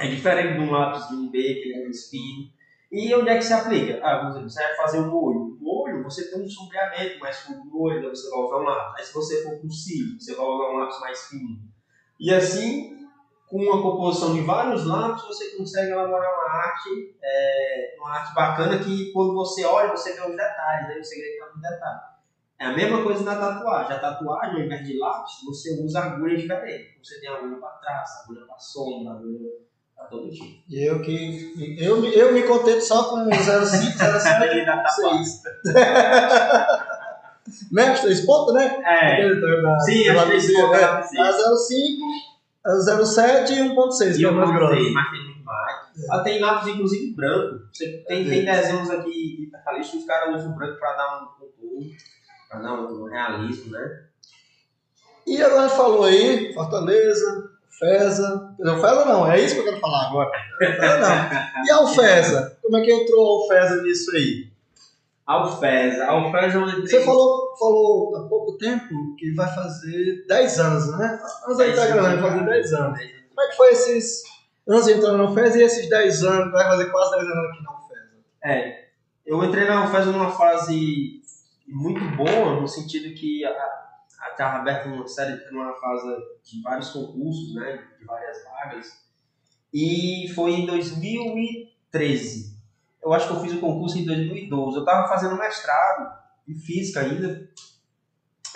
é diferente de um lápis de um B, que é mais fino. E onde é que se aplica? Ah, por exemplo, você vai fazer um olho. O olho, você tem um sombreamento mais fundo no olho, então você vai usar um lápis. Aí, se você for o cílio, você vai usar um lápis mais fino. E assim, com uma composição de vários lápis, você consegue elaborar uma arte, é, uma arte bacana que quando você olha, você vê os detalhes, né? o segredo está no detalhe. É a mesma coisa na tatuagem. A tatuagem, ao invés de lápis, você usa agulhas diferentes. Você tem agulha para trás, agulha para sombra, agulha para todo tipo. E eu que. Eu, eu me contento só com 05, 07 6. Mestre, esse ponto, né? É. Sim, acho que esse ponto é. A 05. 07 e 1.6, que é o mais grosso. Mas tem muito mais. É. Ah, tem lápis, inclusive, branco. Você tem, tem desenhos aqui de Catalista, os caras usam branco para dar um contorno, para dar um, realismo, né? E agora falou aí, Fortaleza, Não, Feza não, é isso que eu quero falar agora. Feza não. E a Alfesa? Como é que entrou a Alfesa nisso aí? Alfesa. Alfesa entrei... Você falou, falou há pouco tempo que vai fazer 10 anos, né? Antes aí tá gravando, vai fazer 10 anos. Como é que foi esses anos entrando na UFES e esses 10 anos, vai fazer quase 10 anos aqui na UFES? É, eu entrei na UFES numa fase muito boa, no sentido que estava aberta uma série, uma fase de vários concursos, né, de várias vagas, e foi em 2013. Eu acho que eu fiz o concurso em 2012. Eu estava fazendo mestrado em física ainda,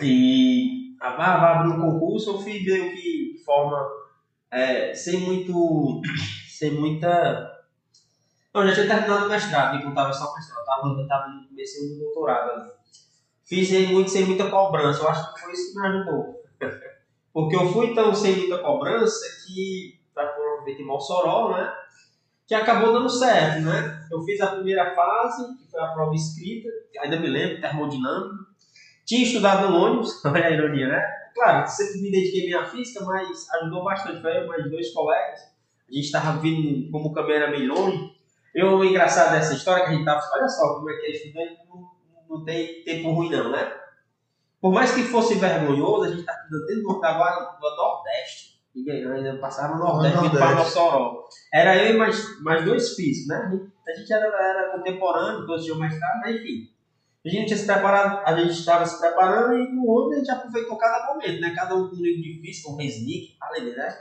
e ah, vai abrir um concurso, eu fui meio que de forma é, sem muito, sem muita não, eu já tinha terminado o mestrado, me contava só o mestrado. Eu estava no começo do doutorado ali. Fiz muito sem muita cobrança. Eu acho que foi isso que me ajudou. Porque eu fui tão sem muita cobrança que, para promover em Mossoró, né? Que acabou dando certo, né? Eu fiz a primeira fase, que foi a prova escrita, ainda me lembro, termodinâmica. Tinha estudado no ônibus, olha a ironia, né? Claro, sempre me dediquei bem à física, mas ajudou bastante. Foi mais dois colegas. A gente estava vindo, como o caminho era meio longe, eu, engraçado dessa história que a gente tava, olha só como é que é estudante, não tem tempo ruim não, né? Por mais que fosse vergonhoso, a gente tá estudando dentro do agora do Nordeste. E ainda passava no Nordeste, Nordeste. para Mossoró. Era eu e mais, mais dois físicos, né? A gente era, era contemporâneo, todos tinham mestrado, mas enfim. A gente tinha se preparado, a gente estava se preparando e no outro a gente aproveitou cada momento, né? Cada um com um livro de física, um Resnick, falei, né?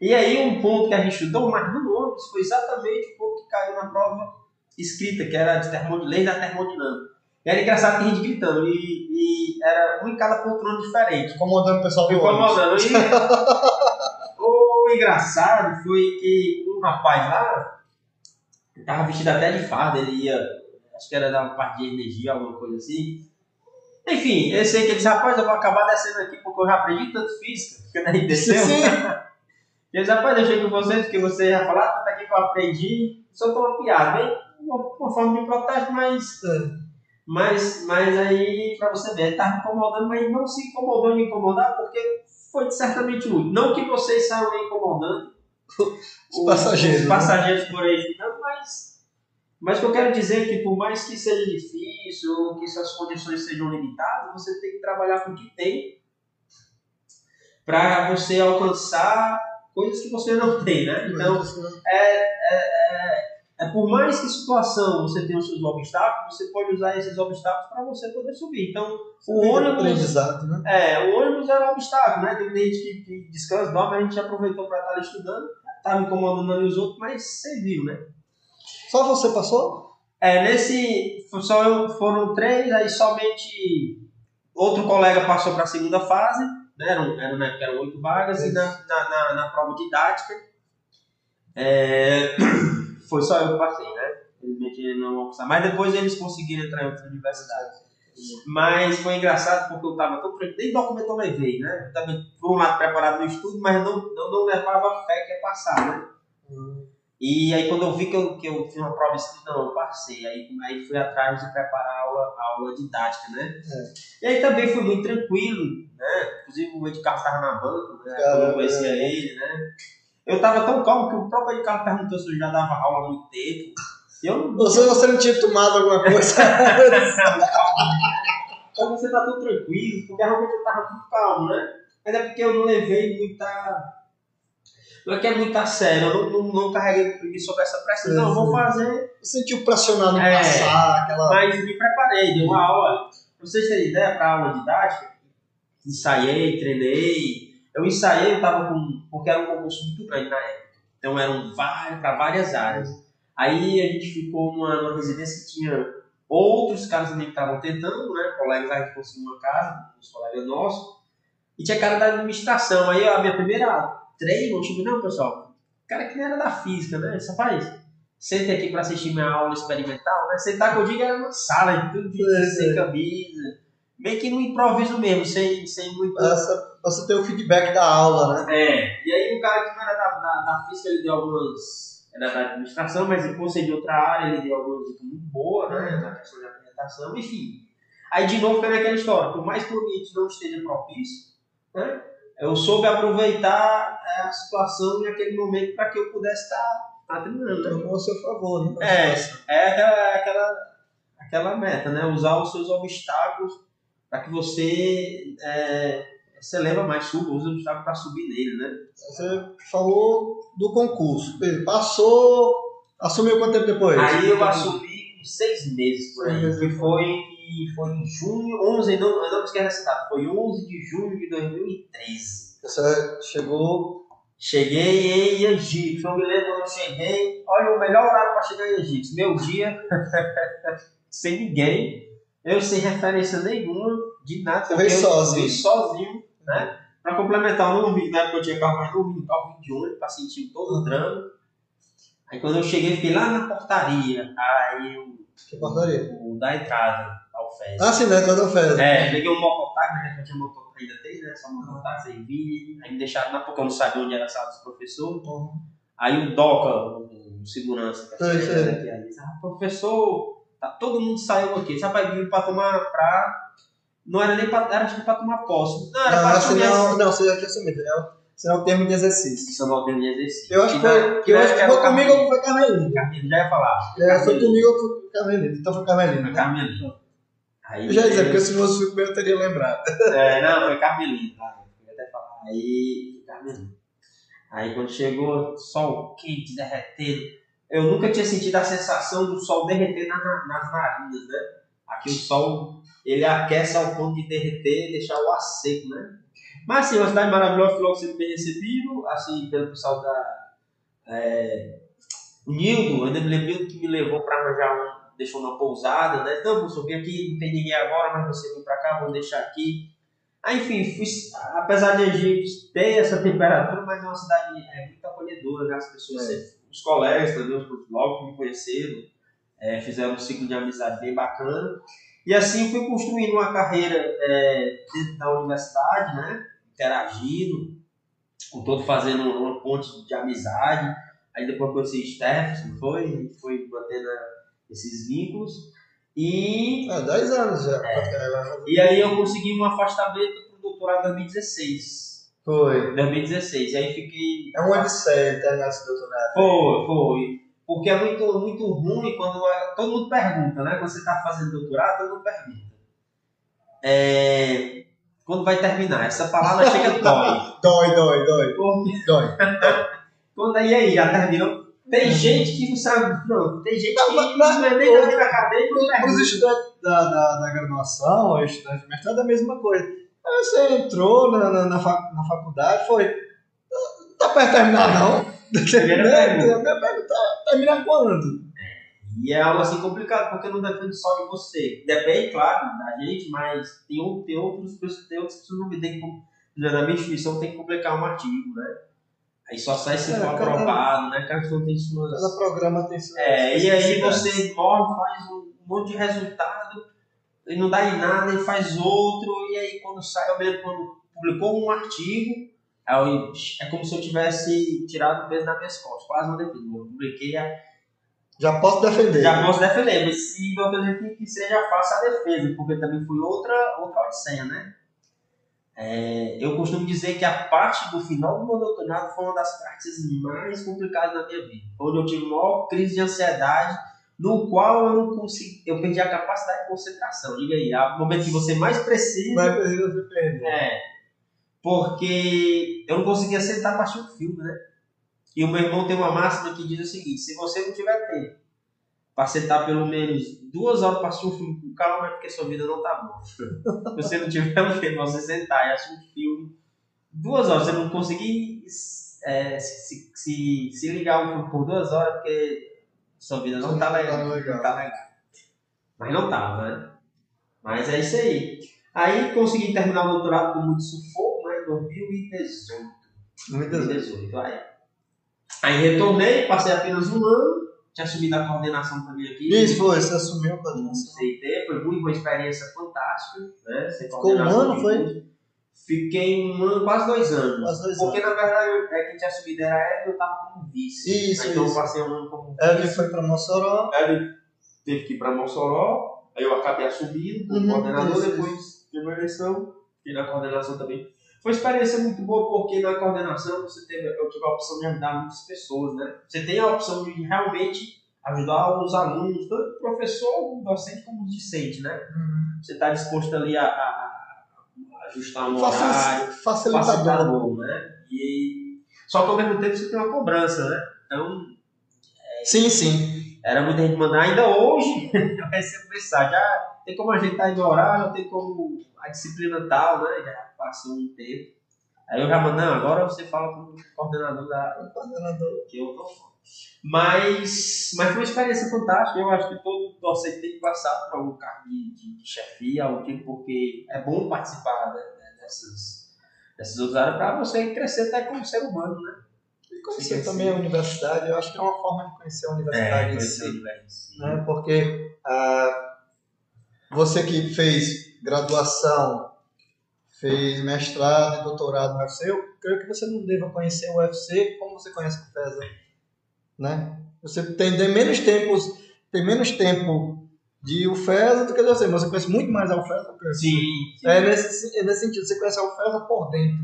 E aí um ponto que a gente estudou, mas no ônibus, foi exatamente o ponto que caiu na prova escrita, que era de lei da termodinâmica. E era engraçado que a gente gritando, e, e era um em cada poltrona diferente. Incomodando o pessoal do Incomodando. E, o engraçado foi que um rapaz lá, estava vestido até de farda, ele ia, acho que era da parte de energia, alguma coisa assim. Enfim, eu sei que ele disse, rapaz, eu vou acabar descendo aqui porque eu já aprendi tanto física, que daí desceu. Sim. E eles, rapaz, deixei com vocês, porque você ia falar, tanto aqui que eu aprendi, só tô uma piada, bem, uma, uma forma de protesto, mas. É. Mas, mas aí, pra você ver, ele tava incomodando, mas não se incomodou de incomodar, porque foi certamente útil. Não que vocês saiam incomodando os passageiros, os né? passageiros né? por aí, não, mas, mas o que eu quero dizer é que por mais que seja difícil, ou que suas condições sejam limitadas, você tem que trabalhar com o que tem para você alcançar coisas que você não tem, né? Então, é, é, é, é, por mais que situação você tenha os seus obstáculos, você pode usar esses obstáculos para você poder subir. Então, o ônibus. Né? É, o ônibus era um obstáculo, né? Tem gente que, que descansa, dorme, a gente aproveitou para estar estudando, estava incomodando ali os outros, mas serviu, né? Só você passou? É, nesse. Só eu, foram três, aí somente outro colega passou para a segunda fase né? eram, eram, né, eram oito vagas, e na, na, na, na, prova didática é, foi só eu que passei, né? Infelizmente não vão passar. Mas depois eles conseguiram entrar em outras universidades. Mas foi engraçado porque eu estava tão tranquilo, nem documento eu levei, né? Eu estava, por um lado, preparado no estudo, mas não, não, não levava fé que ia passar, né? E aí quando eu vi que eu, que eu fiz uma prova escrita, não, eu passei. Aí, aí fui atrás de preparar a aula, a aula didática, né? É. E aí também foi muito tranquilo, né? Inclusive o Ed Carlos estava na banca, né? Caramba, eu conhecia é. ele, né? Eu estava tão calmo que o próprio Ed Carlos perguntou se eu já dava aula há muito tempo. Eu, você, você não tinha tomado alguma coisa? Então você tá tão tranquilo, porque realmente eu estava muito calmo, né? Mas é porque eu não levei muita não é que é muito a sério, eu não, não, não carreguei sobre essa pressão, não, vou fazer. Você sentiu pressionado em é, passar aquela. Mas me preparei, dei uma aula. Pra vocês terem ideia, para aula didática, ensaiei, treinei. Eu ensaiei, eu tava com. porque era um concurso muito grande na época. Então eram para várias áreas. Aí a gente ficou numa, numa residência que tinha outros caras também que estavam tentando, né? Colegas, a gente conseguiu uma casa, uns colegas nossos. E tinha cara da administração. Aí a minha primeira treino, tipo, não, pessoal, cara que não era da física, né? Só faz. Sente aqui para assistir minha aula experimental, né? Sentar que eu digo era na sala, tudo de, é, sem camisa. Meio que no improviso mesmo, sem, sem muito. Essa, você tem o feedback da aula, né? É. E aí o cara que não era da, da, da física, ele deu algumas. Era da administração, mas ele concedeu outra área, ele deu algumas dicas muito boas, né? Na questão de apresentação, enfim. Aí de novo foi naquela história, por mais que o ambiente não esteja propício, né? eu soube aproveitar é, a situação naquele momento para que eu pudesse estar, estar treinando. Né? Tomou a seu favor, né? É, é aquela, aquela, aquela meta, né? Usar os seus obstáculos para que você é, eleva mais, suba, usa o obstáculo para subir nele, né? Você falou do concurso. Passou, assumiu quanto tempo depois? Aí eu assumi com seis meses por aí, que foi, foi em junho, 11, não, eu não me esqueço dessa data, foi 11 de junho de 2013. Você chegou Cheguei em Egito. Eu me lembro quando eu cheguei. Olha, o melhor horário para chegar em Egito. Meu dia, sem ninguém. Eu sem referência nenhuma de nada. Você veio sozinho. sozinho, né? Para complementar, eu não vi, na época eu tinha carro, mas não vi carro de ônibus para sentir todo o drama. Aí quando eu cheguei, fiquei lá na portaria. Aí eu. Que portaria? O da entrada ao FES. Ah, sim, da entrada ao FES. É, peguei um mototáxi, né? Que eu tinha mototáxi ainda tem, né? Só mototáxi, aí vi. Aí me deixaram lá porque eu não sabia onde era a sala dos professores. Uhum. Aí o Doca, o segurança, que Sei, sei. aqui, aí disse, ah, professor, tá, todo mundo saiu aqui. Esse rapaz veio pra tomar pra. Não era nem pra. Era acho que pra tomar posse. Não, era Não, pra acho que assumir não, não, você já tinha assumido. É o- Isso é o termo de exercício. Isso é uma ordem de exercício. Eu acho que foi, que eu acho que foi comigo ou foi Carmelina. Carmelina, já ia falar. É, foi comigo ou foi Carmelina. Então foi Carmelina. Carmelina. Aí, Eu já ia dizer, porque se fosse o meu eu teria lembrado. É, não, foi Carmelina, tá? Eu até falar. Aí, Carmelina. Aí quando chegou, sol quente, derretendo. Eu nunca tinha sentido a sensação do sol derreter na- nas narinas, né? Aqui o sol, ele aquece ao ponto de derreter e deixar o ar seco, né? Mas assim, uma cidade maravilhosa, fui logo sendo bem recebido, assim, pelo pessoal da... É, o Nildo, ainda me lembro que me levou para arranjar um, deixou uma pousada, né? Não, professor, vim aqui, não tem ninguém agora, mas você vem para cá, vamos deixar aqui. Aí, enfim, fui, apesar de Egito ter essa temperatura, mas é uma cidade é, muito acolhedora, né? As pessoas, É. os colegas também, os logo que me conheceram, é, fizeram um ciclo de amizade bem bacana. E assim fui construindo uma carreira é, dentro da universidade, né? Interagindo, com todo fazendo uma ponte de amizade. Aí depois conheci Stephenson, foi, foi mantendo esses vínculos. E Ah, 10 anos já. e aí eu consegui um afastamento para o doutorado em 2016. Foi. 2016. E aí fiquei. É uma odisseia terminar esse doutorado. Foi, foi. Porque é muito, muito ruim quando. Todo mundo pergunta, né? Quando você está fazendo doutorado, todo mundo pergunta. É, quando vai terminar? Essa palavra chega dói. Dói, dói, dói. Porque Dói. quando aí, aí já terminou. Tem gente que não sabe. Não, tem gente Não, que não é nem e não Para os pergunta. estudantes da, da, da graduação, ou estudantes de mestrado, é a mesma coisa. Aí você entrou na, na, na, fa- na faculdade, foi. Não tá perto de terminar, não. Primeira Né? pergunta. A minha pergunta tá terminar quando? E é algo assim complicado, porque não depende só de você. Depende, claro, da gente, mas tem, um- tem outros tem outras pessoas que tem na minha instituição tem que publicar um artigo, né? Aí só sai se É, for aprovado, né? Cada pessoa tem suas. Cada programa tem suas É, e aí você morre, faz um monte de resultado, e não dá em nada, e faz outro, e aí quando sai, eu lembro quando publicou um artigo, eu- é como se eu tivesse tirado o peso das minhas costas, quase uma defesa. Eu publiquei a Já posso defender. já posso defender, mas se eu acredito que seja fácil a defesa, porque também foi outra, outra odisseia, né? É, eu costumo dizer que a parte do final do meu doutorado foi uma das partes mais complicadas da minha vida. Onde eu tive maior crise de ansiedade, no qual eu não consegui, eu perdi a capacidade de concentração. Diga aí, é o momento que você mais precisa. Vai precisar se perder. É, porque eu não conseguia sentar para assistir um filme, né? E o meu irmão tem uma máxima que diz o seguinte: se você não tiver tempo para sentar pelo menos duas horas para assistir um filme com calma, é porque sua vida não tá boa. se você não tiver um tempo você sentar e assistir um filme, duas horas, você não conseguir é, se, se, se ligar um filme por duas horas, porque sua vida não tá legal. Tá legal. Não tá legal. Mas não tava, né? Mas é isso aí. Aí consegui terminar o doutorado com muito sufoco, né? Em 2018. Muitas vezes. 2018. Aí, aí retornei, passei apenas um ano, tinha assumido a coordenação também aqui. Isso foi, você assumiu a coordenação. CIT, foi muito uma experiência fantástica, né? Ser Ficou um ano, foi? Fiquei um ano, quase dois anos. Quase dois Porque na verdade é, quem tinha assumido era Ed, eu tava como vice. Isso, Aí, então isso. eu passei um ano como vice. foi pra Mossoró. Ed teve que ir para Mossoró, aí eu acabei assumindo como Uhum, coordenador, isso, depois teve uma eleição, e na coordenação também. Foi uma experiência muito boa, porque na coordenação você teve, eu tive a opção de ajudar muitas pessoas, né? Você tem a opção de realmente ajudar os alunos, tanto o professor, o docente como o discente, né? Uhum. Você está disposto ali a, a- a ajustar um horário, Facilitador. né? E, só que ao mesmo tempo você tem uma cobrança, né? Então, Sim, sim. era muita gente mandar, ainda hoje eu recebo mensagem, ah, tem como ajeitar em horário, tem como a disciplina tal, né? Já passou um tempo. Aí eu já mando, não, agora você fala com o coordenador da que eu tô fora. Mas, mas foi uma experiência fantástica. Eu acho que todo docente tem que passar por algum cargo de, de, de chefia, algo tipo, porque é bom participar né, dessas, dessas outras áreas para você crescer até como ser humano, né? E conhecer também a universidade, eu acho que é uma forma de conhecer a universidade em si. si. né? Porque ah, você que fez graduação, fez mestrado e doutorado no UFC, eu creio que você não deva conhecer o UFC como você conhece o FESA, né? Você tem de menos tempos, tem menos tempo de UFESA do que do UFC, mas você conhece muito mais a UFESA que. Sim, sim. É nesse, é nesse sentido, você conhece a UFESA por dentro.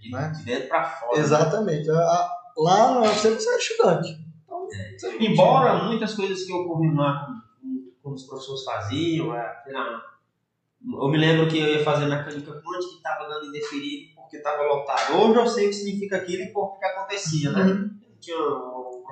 de, né? de dentro para fora. Exatamente. A- lá no UFC você é estudante. Então, você- Embora muitas coisas que ocorriam lá com, com os professores faziam, é, lá, eu me lembro que eu ia fazer mecânica quântica e estava dando indeferido porque estava lotado. Hoje eu sei o que significa aquilo e por que acontecia, né? Uhum. Tinha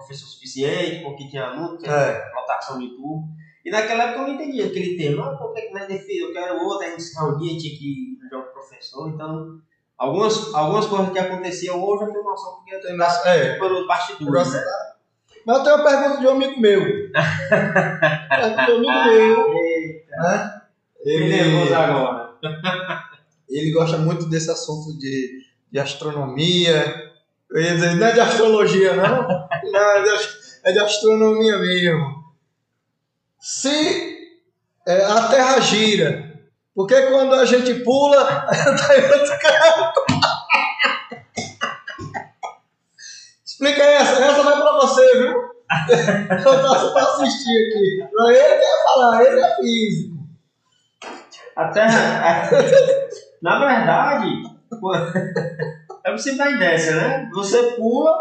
professor suficiente, porque tinha aluno, tinha É. lotação de turno. E naquela época eu não entendia aquele termo. Ah, por que não é deferido? Eu quero outro, a gente se reunia, tinha que ir no professor. Então, algumas, algumas coisas que aconteciam hoje eu tenho noção porque eu Tem noção- é. pelos bastidores, né? Mas eu tenho uma pergunta de um amigo meu. pergunta de um amigo meu. Né? Fiquei nervoso Ele, agora. ele gosta muito desse assunto de, de astronomia. Eu ia dizer, não é de astrologia, não. não é, de, é de astronomia mesmo. Se é, a Terra gira, por que quando a gente pula, tá em outro canto? Explica essa, essa vai pra você, viu? Eu tô pra assistir aqui. Não, Ele quer falar, ele é físico. A Terra. Na verdade, é possível dar inércia, né? Você pula,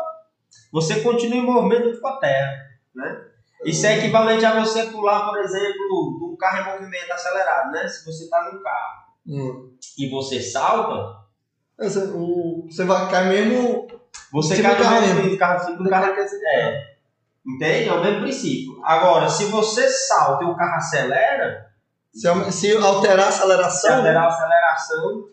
você continua em movimento com a Terra, né? Isso é equivalente a você pular, por exemplo, de um carro em movimento acelerado, né? Se você está num carro Hum. e você salta, Esse- o- você vai cair mesmo. você Tipo cai no carro mesmo carro, do carro é, Entende? É o mesmo princípio. Agora, se você salta e o carro acelera, Se, se alterar a se aceleração, alterar a aceleração,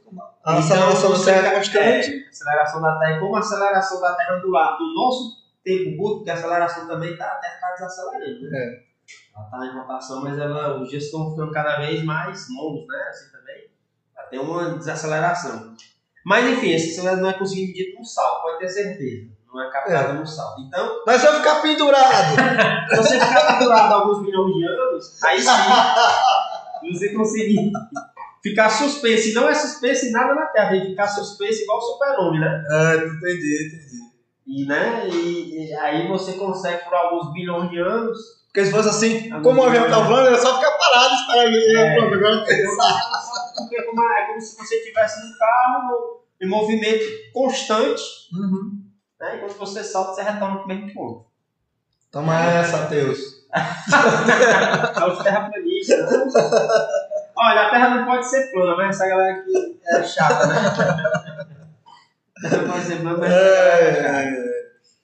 a aceleração Então, da Terra é constante. É, aceleração da Terra, como a aceleração da Terra do lado do nosso tempo curto, porque a aceleração também está a Terra está desacelerando. Né? É. Ela está em rotação, mas ela, os dias estão ficando cada vez mais longos, né? Assim também. Ela tem uma desaceleração. Mas enfim, essa aceleração não é conseguida medir num salto, pode ter certeza. Não é captada num salto. Então, Mas se eu ficar pendurado, se você ficar capturado alguns milhões de anos, aí sim, você conseguir ficar suspenso. E não é suspenso em nada na Terra, tem que ficar suspenso igual o super-homem, né? É, entendi, entendi. E, né, e, e aí você consegue por alguns bilhões de anos. Porque se fosse assim, como o avião tá voando, é só ficar parado esperar ele. É. Pronto, agora Porque é como, é como se você estivesse num carro no- em movimento constante, Uhum. né? E quando você salta, você retorna pro mesmo ponto. Toma essa, Deus. É os terraplanistas. Olha, a Terra não pode ser plana, mas essa galera aqui é chata, né? Não pode ser plana, mas essa galera é chata. É,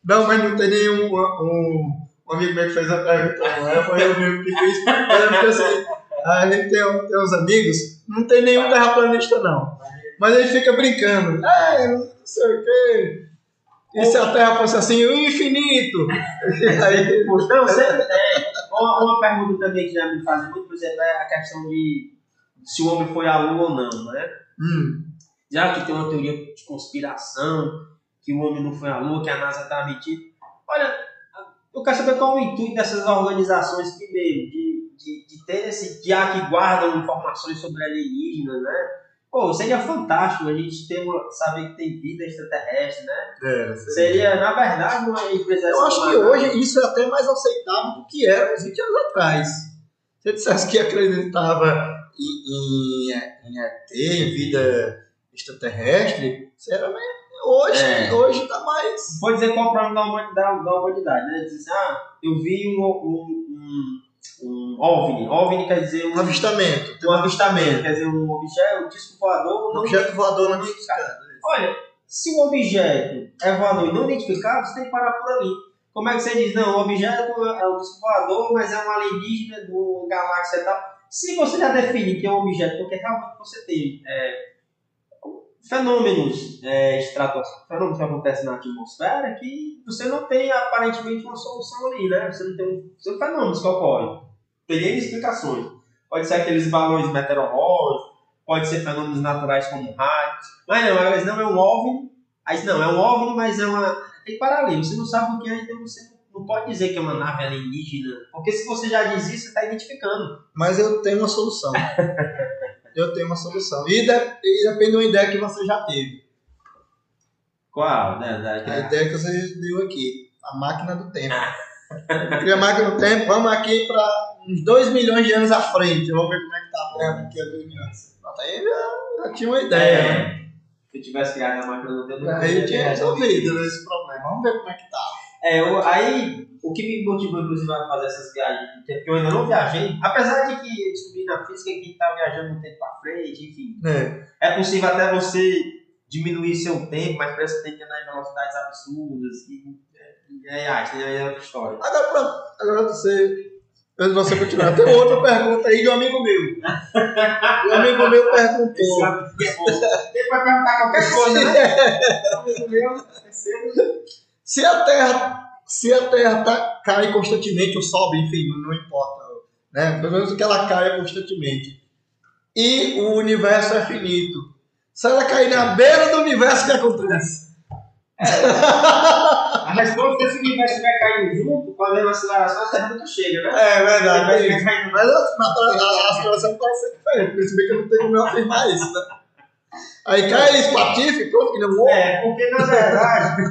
não, mas não tem nenhum um, um amigo meu que fez a pergunta, não é? Foi eu mesmo que fiz. É porque assim, a gente tem, tem uns amigos, não tem nenhum terraplanista não. Mas ele fica brincando. É, não sei o quê. E se a Terra fosse assim, o infinito? Aí, Não, sempre tem. Uma, uma pergunta também que já me fazem muito, por exemplo, é a questão de se o homem foi à lua ou não, né? hum, Já que tem uma teoria de conspiração, que o homem não foi à lua, que a NASA está mentindo. Olha, eu quero saber qual é o intuito dessas organizações, primeiro, de, de, de ter esse já que guardam informações sobre alienígenas, né? Pô, seria fantástico a gente ter uma, saber que tem vida extraterrestre, né? é, Seria, na verdade, uma empresa Eu acho que hoje isso é até mais aceitável do que era uns 20 anos atrás. Se você dissesse que acreditava em, em, em ET, vida extraterrestre, meio Hoje, É. hoje tá mais. Vou dizer qual é o problema da humanidade, da humanidade né? Diz assim, ah, eu vi um, um, um, um OVNI. OVNI quer dizer um, Um avistamento. um avistamento, quer dizer um objeto, um disco voador Um objeto voador não identificado. Olha, se o objeto é voador e não identificado, você tem que parar por ali. Como é que você diz, não, o objeto é um disco voador, mas é um alienígena uma galáxia e tal. Se você já define que é um objeto, porque realmente você tem é, fenômenos é, fenômenos que acontecem na atmosfera, que você não tem aparentemente uma solução ali, né? Você não tem são fenômenos que ocorrem. Tem explicações. Pode ser aqueles balões meteorológicos, pode ser fenômenos naturais como raios. Mas não, às vezes não é um OVNI, aí não, é um OVNI, mas é uma. Tem que parar ali, você não sabe o que é, então você não pode dizer que é uma nave alienígena, porque se você já diz isso, você está identificando. Mas eu tenho uma solução. eu tenho uma solução. E, de- e depende de uma ideia que você já teve. Qual? Né, A né, ideia que você deu aqui. A máquina do tempo. Cria a máquina do tempo, vamos aqui para uns 2 milhões de anos à frente. Vamos ver como é que tá a Terra daqui a 2 milhões. Até aí já, já tinha uma ideia, né? É, se eu tivesse criado a máquina do tempo, eu Aí eu tinha resolvido né, esse problema. Vamos ver como é que tá. É, eu- aí o que me motivou, inclusive, a fazer essas viagens, porque eu ainda não viajei, apesar de que eu descobri na física que está viajando um tempo para frente, enfim, É. é possível até você diminuir seu tempo, mas parece que tem que andar em velocidades absurdas, e é, é, arte, né? é outra história. Agora pronto. Agora você. Antes você continuar, tem outra pergunta aí de um amigo meu. Um amigo meu perguntou. é. Ele vai perguntar qualquer coisa, né? Amigo meu, terceiro. Se a Terra, se a Terra tá, cai constantemente ou sobe, enfim, não, importa, né? Pelo menos que ela caia constantemente. E o universo é finito. Se ela cair na beira do universo, o que acontece? A resposta é se o universo estiver caindo junto, com a mesma aceleração, a Terra nunca chega, né? É verdade, é caindo Mas a, aceleração pode ser diferente, bem que eu não tenho como eu afirmar isso, né? Aí cai espatife, pronto, que não morre. É, porque na verdade,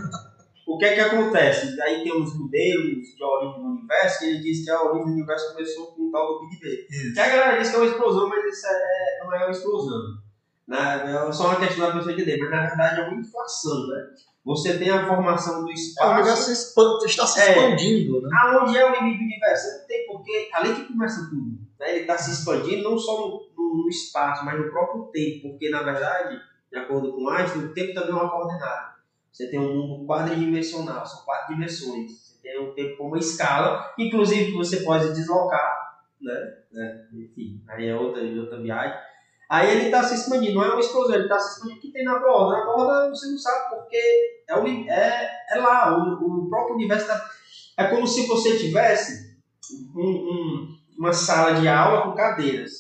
o que é que acontece? Aí tem uns modelos de origem do universo que ele diz que a origem do universo começou com o tal do Big Bang. Que a galera diz que é uma explosão, mas isso é, não é uma explosão. Na, é só uma questão da pessoa entender, mas na verdade é uma inflação, né? Você tem a formação do É, o espaço. universo se expande, está se É. expandindo, né? Aonde é o limite do universo? Não tem porque, ali que começa tudo. Né? Ele está se expandindo não só no, no- no espaço, mas no próprio tempo. Porque, na verdade, de acordo com Einstein, o tempo também é uma coordenada. Você tem um mundo quadridimensional, são quatro dimensões. Você tem o tempo como uma escala, inclusive que você pode deslocar, né? né? Enfim, aí é outra, outra viagem. Aí ele está se expandindo, não é uma explosão, ele está se expandindo o que tem na borda. Na borda você não sabe porque é, o é, é lá, o, o próprio universo está é como se você tivesse um- um- uma sala de aula com cadeiras,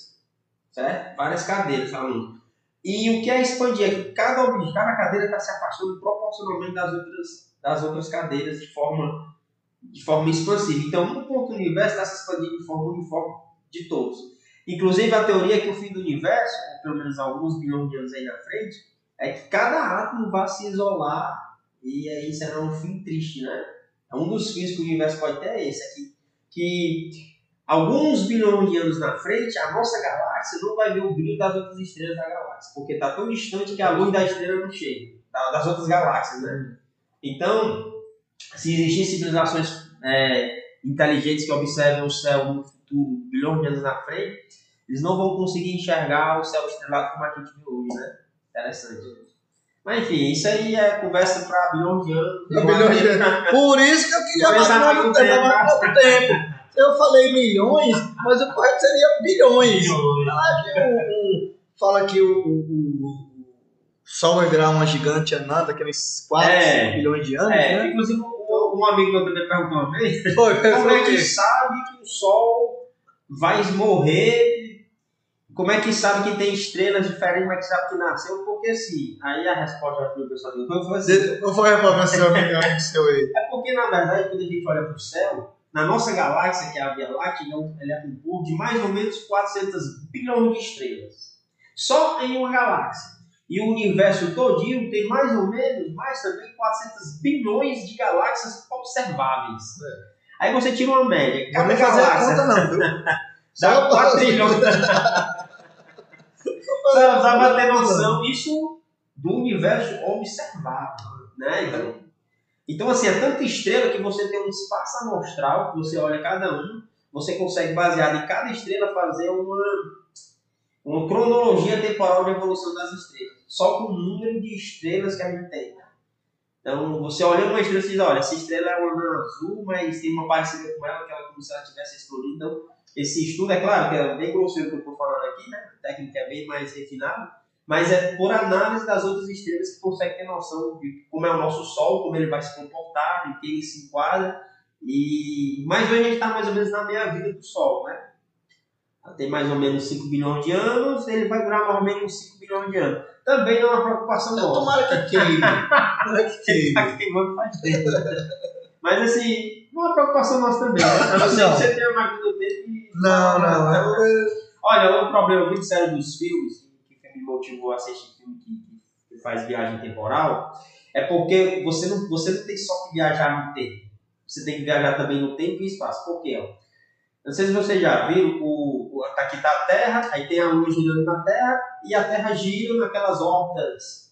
certo? Várias cadeiras, aluno. E o que é expandir é que cada cada cadeira está se afastando proporcionalmente das outras, das outras cadeiras de forma, de forma expansiva. Então, um ponto do universo está se expandindo de forma uniforme de todos. Inclusive, a teoria é que o fim do universo, pelo menos alguns bilhões de anos aí na frente, é que cada átomo vai se isolar e aí será um fim triste, né? Um dos fins que o universo pode ter é esse aqui, que alguns bilhões de anos na frente, a nossa galáxia não vai ver o brilho das outras estrelas da galáxia, porque está tão distante que a luz da estrela não chega, das outras galáxias, né? Então, se existir civilizações é, inteligentes que observem o céu no futuro, bilhões de anos na frente, eles não vão conseguir enxergar o céu estrelado como a gente vê hoje, né? Interessante. Mas enfim, isso aí é conversa para bilhões de anos. Bilhões de Por isso que eu queria do no tempo, há pouco tempo. Eu falei milhões, mas o correto seria bilhões. Que fala que o, o, o Sol vai virar uma gigante anã daqui a uns 4, É. 5 bilhões de anos, É, né? inclusive um amigo meu também perguntou uma vez Foi, como é que sabe que o Sol vai morrer? Como é que sabe que tem estrelas diferentes, como é que sabe que nasceu? Porque assim, aí a resposta que o pessoal perguntou foi assim, Não foi pra seu amigo seu aí. É porque, na verdade, quando a gente olha para o céu, na nossa galáxia, que é a Via Láctea, é um- ele é composto de mais ou menos 400 bilhões de estrelas. Só em uma galáxia. E o universo todinho tem mais ou menos, mais também, 400 bilhões de galáxias observáveis. Aí você tira uma média. Cada galáxia conta não, viu? dá Só 4 pra- trilhões. Só pra ter noção, isso do universo observável. Né? Então, então, assim, é tanta estrela que você tem um espaço amostral, que você olha cada um, você consegue, baseado em cada estrela, fazer uma, uma cronologia temporal de evolução das estrelas. Só com o número de estrelas que a gente tem. Então, você olha uma estrela e diz, olha, essa estrela é uma anã azul, mas tem uma parecida com ela, que ela é como se ela tivesse explodido. Então, esse estudo, é claro, que é bem grosseiro que eu estou falando aqui, né? A técnica é bem mais refinada, mas é por análise das outras estrelas que consegue ter noção de como é o nosso Sol, como ele vai se comportar, em que ele se enquadra. E ou menos a gente está mais ou menos na meia-vida do Sol, né? Tem mais ou menos 5 bilhões de anos, ele vai durar mais ou menos 5 bilhões de anos. Também não é uma preocupação nossa. tomara que queime. Tomara que queime. Tá queimando faz tempo. Mas assim, não é uma preocupação nossa também. Né? A não ser que você tenha uma máquina do tempo e. Não, não. eu- Olha, um problema muito sério dos filmes, que me motivou a assistir filme que, que faz viagem temporal, é porque você não, você não tem só que viajar no tempo. Você tem que viajar também no tempo e espaço. Por quê? ó? Não sei se vocês já viram, o, o, aqui está a Terra, aí tem a Lua girando na Terra, e a Terra gira naquelas órbitas.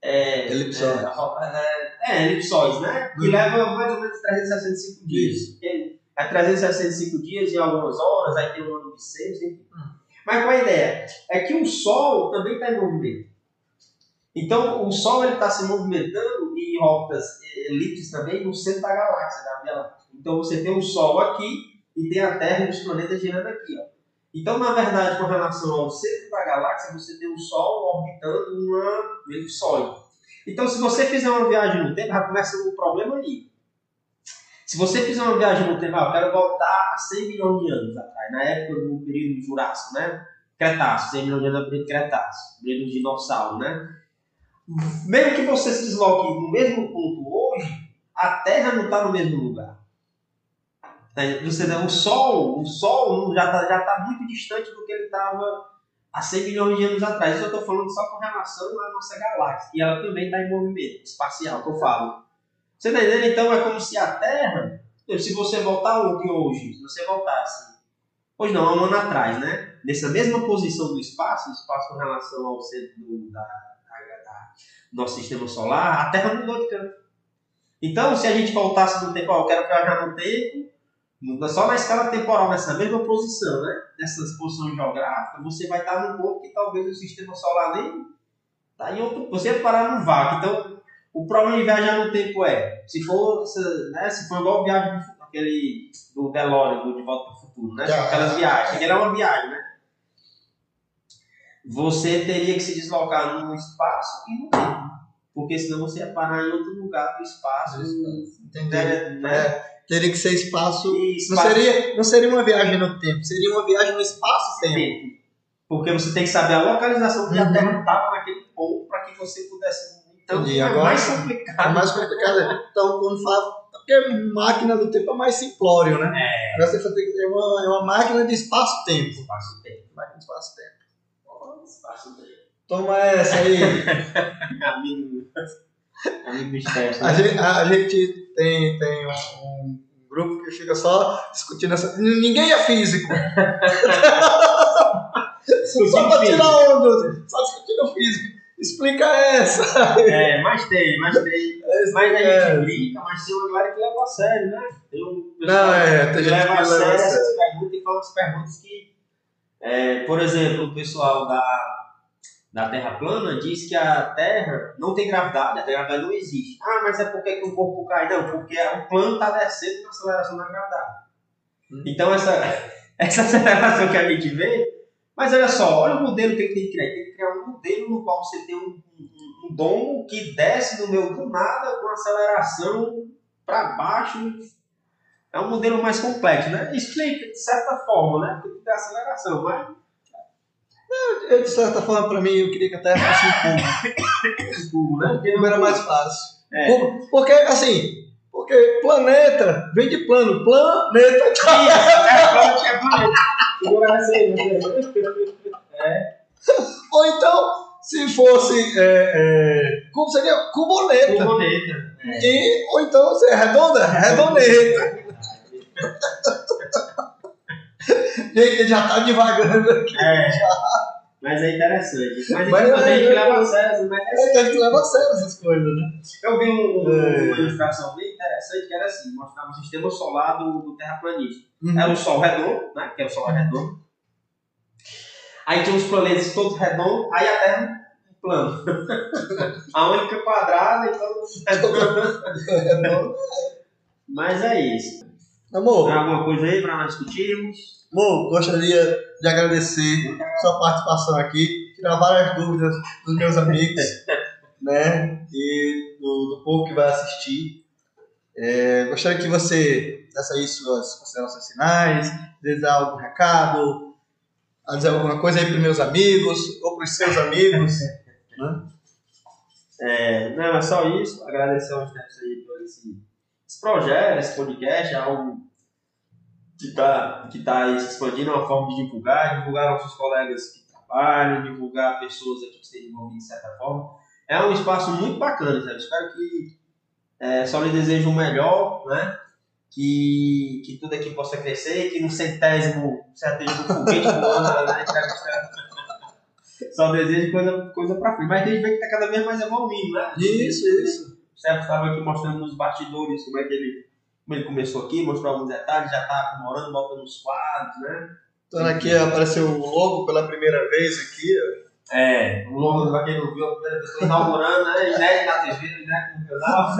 É, Elipsóides. É, é, é, elipsóides, né? Que Uhum. leva mais ou menos 365 dias. Porque É 365 dias e algumas horas, aí tem um ano de seis, enfim. Mas qual é a ideia? É que o Sol também está em movimento. Então, o Sol está se movimentando em órbitas elipses também no centro da galáxia, da Via. Então, você tem o Sol aqui e tem a Terra e os planetas girando aqui. Ó. Então, na verdade, com relação ao centro da galáxia, você tem o Sol orbitando uma elipsoide. Então, se você fizer uma viagem no tempo, já começa o problema aí. Se você fizer uma viagem no tempo, ah, eu quero voltar a 100 milhões de anos atrás, na época do período Jurássico, né? Cretáceo, 100 milhões de anos é o período Cretáceo, período dinossauro, né? Mesmo que você se desloque no mesmo ponto hoje, a Terra não está no mesmo lugar. Você, o Sol, o Sol já está já tá muito distante do que ele estava há 100 milhões de anos atrás. Isso eu estou falando só com relação à nossa galáxia. E ela também está em movimento espacial, que eu falo. Você está entendendo? Então é como se a Terra, se você voltar ontem hoje, se você voltasse, hoje não, há um ano atrás, né? Nessa mesma posição do espaço, espaço com relação ao centro do, da, da- da- nosso sistema solar, a Terra mudou de canto. Então, se a gente voltasse no tempo, ó, eu quero viajar no tempo, só na escala temporal, nessa mesma posição, né? Nessa posição geográfica, você vai estar num ponto que talvez o sistema solar nem tá em outro. Você vai parar no vácuo. Então, o problema de viajar no tempo é, se for, essa- né, se for igual viagem do, aquele do DeLorean, do De Volta para o Futuro, né? Ah. Aquelas viagens. Aquela é uma viagem, né? Você teria que se deslocar no espaço e no tempo. Porque senão você ia parar em outro lugar do espaço. Entendi. né, né? Teria que ser espaço. E Não espaço seria, não seria uma viagem no tempo, seria uma viagem no espaço-tempo. tempo. Porque você tem que saber a localização que a Uhum. Terra estava naquele ponto para que você pudesse. Então Entendi. é Agora- mais É complicado. mais complicado. Então, quando fala. Porque máquina do tempo é mais simplório, né? É. Agora você tem que ter uma, é uma máquina de espaço-tempo. Espaço-tempo. Máquina de espaço-tempo. Espaço-tempo. Toma essa aí. Mistério. A gente, a gente tem, tem um, um grupo que fica só discutindo essa. Ninguém é físico. só pra tirar onda. Só discutindo físico. Explica essa. É, mas tem, mas tem. Mas a É. gente brinca, mas tem uma galera que leva a sério, né? Tem um Não, é, tem que gente leva que a leva sério a sério. essas perguntas e fala umas perguntas que, é, por exemplo, o pessoal da, da Terra plana diz que a Terra não tem gravidade, a gravidade não existe. Ah, mas é porque que o corpo cai? Não, porque o plano está descendo na aceleração da gravidade. Hum. Então, essa, essa aceleração que a gente vê, mas olha só, olha o modelo que ele tem que criar. Ele tem que criar um modelo no qual você tem um, um, um domo que desce no meio do nada com aceleração para baixo. É um modelo mais complexo, né? Explica de certa forma, né? Porque tem aceleração, mas Eu, de certa forma, pra mim, eu queria que a Terra fosse um cubo. né? Porque O cubo era mais fácil. É. Porque, assim, porque planeta vem de plano. Planeta. Isso, é plano, é planeta. Aí, né? Ou então, se fosse é, é, cubo, seria cuboneta. Planeta. E, ou então, se é redonda, redoneta. Gente, já tá devagando aqui. É. Mas Mas é interessante. Mas, Mas é, a gente é, leva é. a sério, mas é É a gente leva a sério essas coisas, né? Eu vi um- um- É. uma ilustração bem interessante que era assim, mostrava o sistema solar do, do terraplanista. Uhum. Era o Sol redondo, né? Que é o Sol redondo. Aí tinha os planetas todos redondos, aí a Terra plano. a única quadrada e todo mundo Mas é isso. Amor, Tem alguma coisa aí para nós discutirmos? amor, gostaria de agradecer sua participação aqui, tirar várias dúvidas dos meus amigos, né? E do, do povo que vai assistir. É, gostaria que você desse aí suas considerações finais, desejar algum recado, dizer alguma coisa aí para meus amigos ou para os seus amigos. né? É, não, é só isso. Agradecer ao Steps aí por esse, esse projeto, esse podcast, é algo que está que tá expandindo, uma forma de divulgar, divulgar nossos colegas que trabalham, divulgar pessoas aqui que estejam envolvidas de certa forma. É um espaço muito bacana, sabe? Espero que é, só lhe desejo o melhor, né? Que, que tudo aqui possa crescer, que no centésimo, centésimo foguete voando, né? Só desejo coisa, coisa pra frente. Mas a gente vê que tá cada vez mais evoluindo, né? Isso, isso. O Sérgio estava aqui mostrando nos bastidores como é que ele, como ele começou aqui, mostrou alguns detalhes, já tá aprimorando, botando os quadros, né? Então aqui apareceu o logo pela primeira vez aqui. ó. É, o logo, pra quem não viu, a primeira tô inaugurando, né? Inédito na TV, inédito no canal.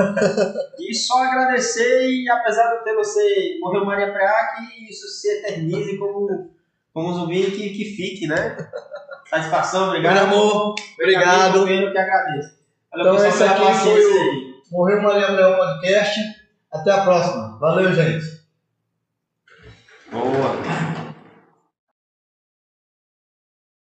E só agradecer, e apesar de eu ter você, morreu Maria Preá, que isso se eternize como, como um zumbi que, que fique, né? Satisfação, obrigado. Meu amor, obrigado. Eu que agradeço. Então, esse aqui foi o-. Morreu Maria Leão Podcast. Até a próxima. Valeu, gente. Boa.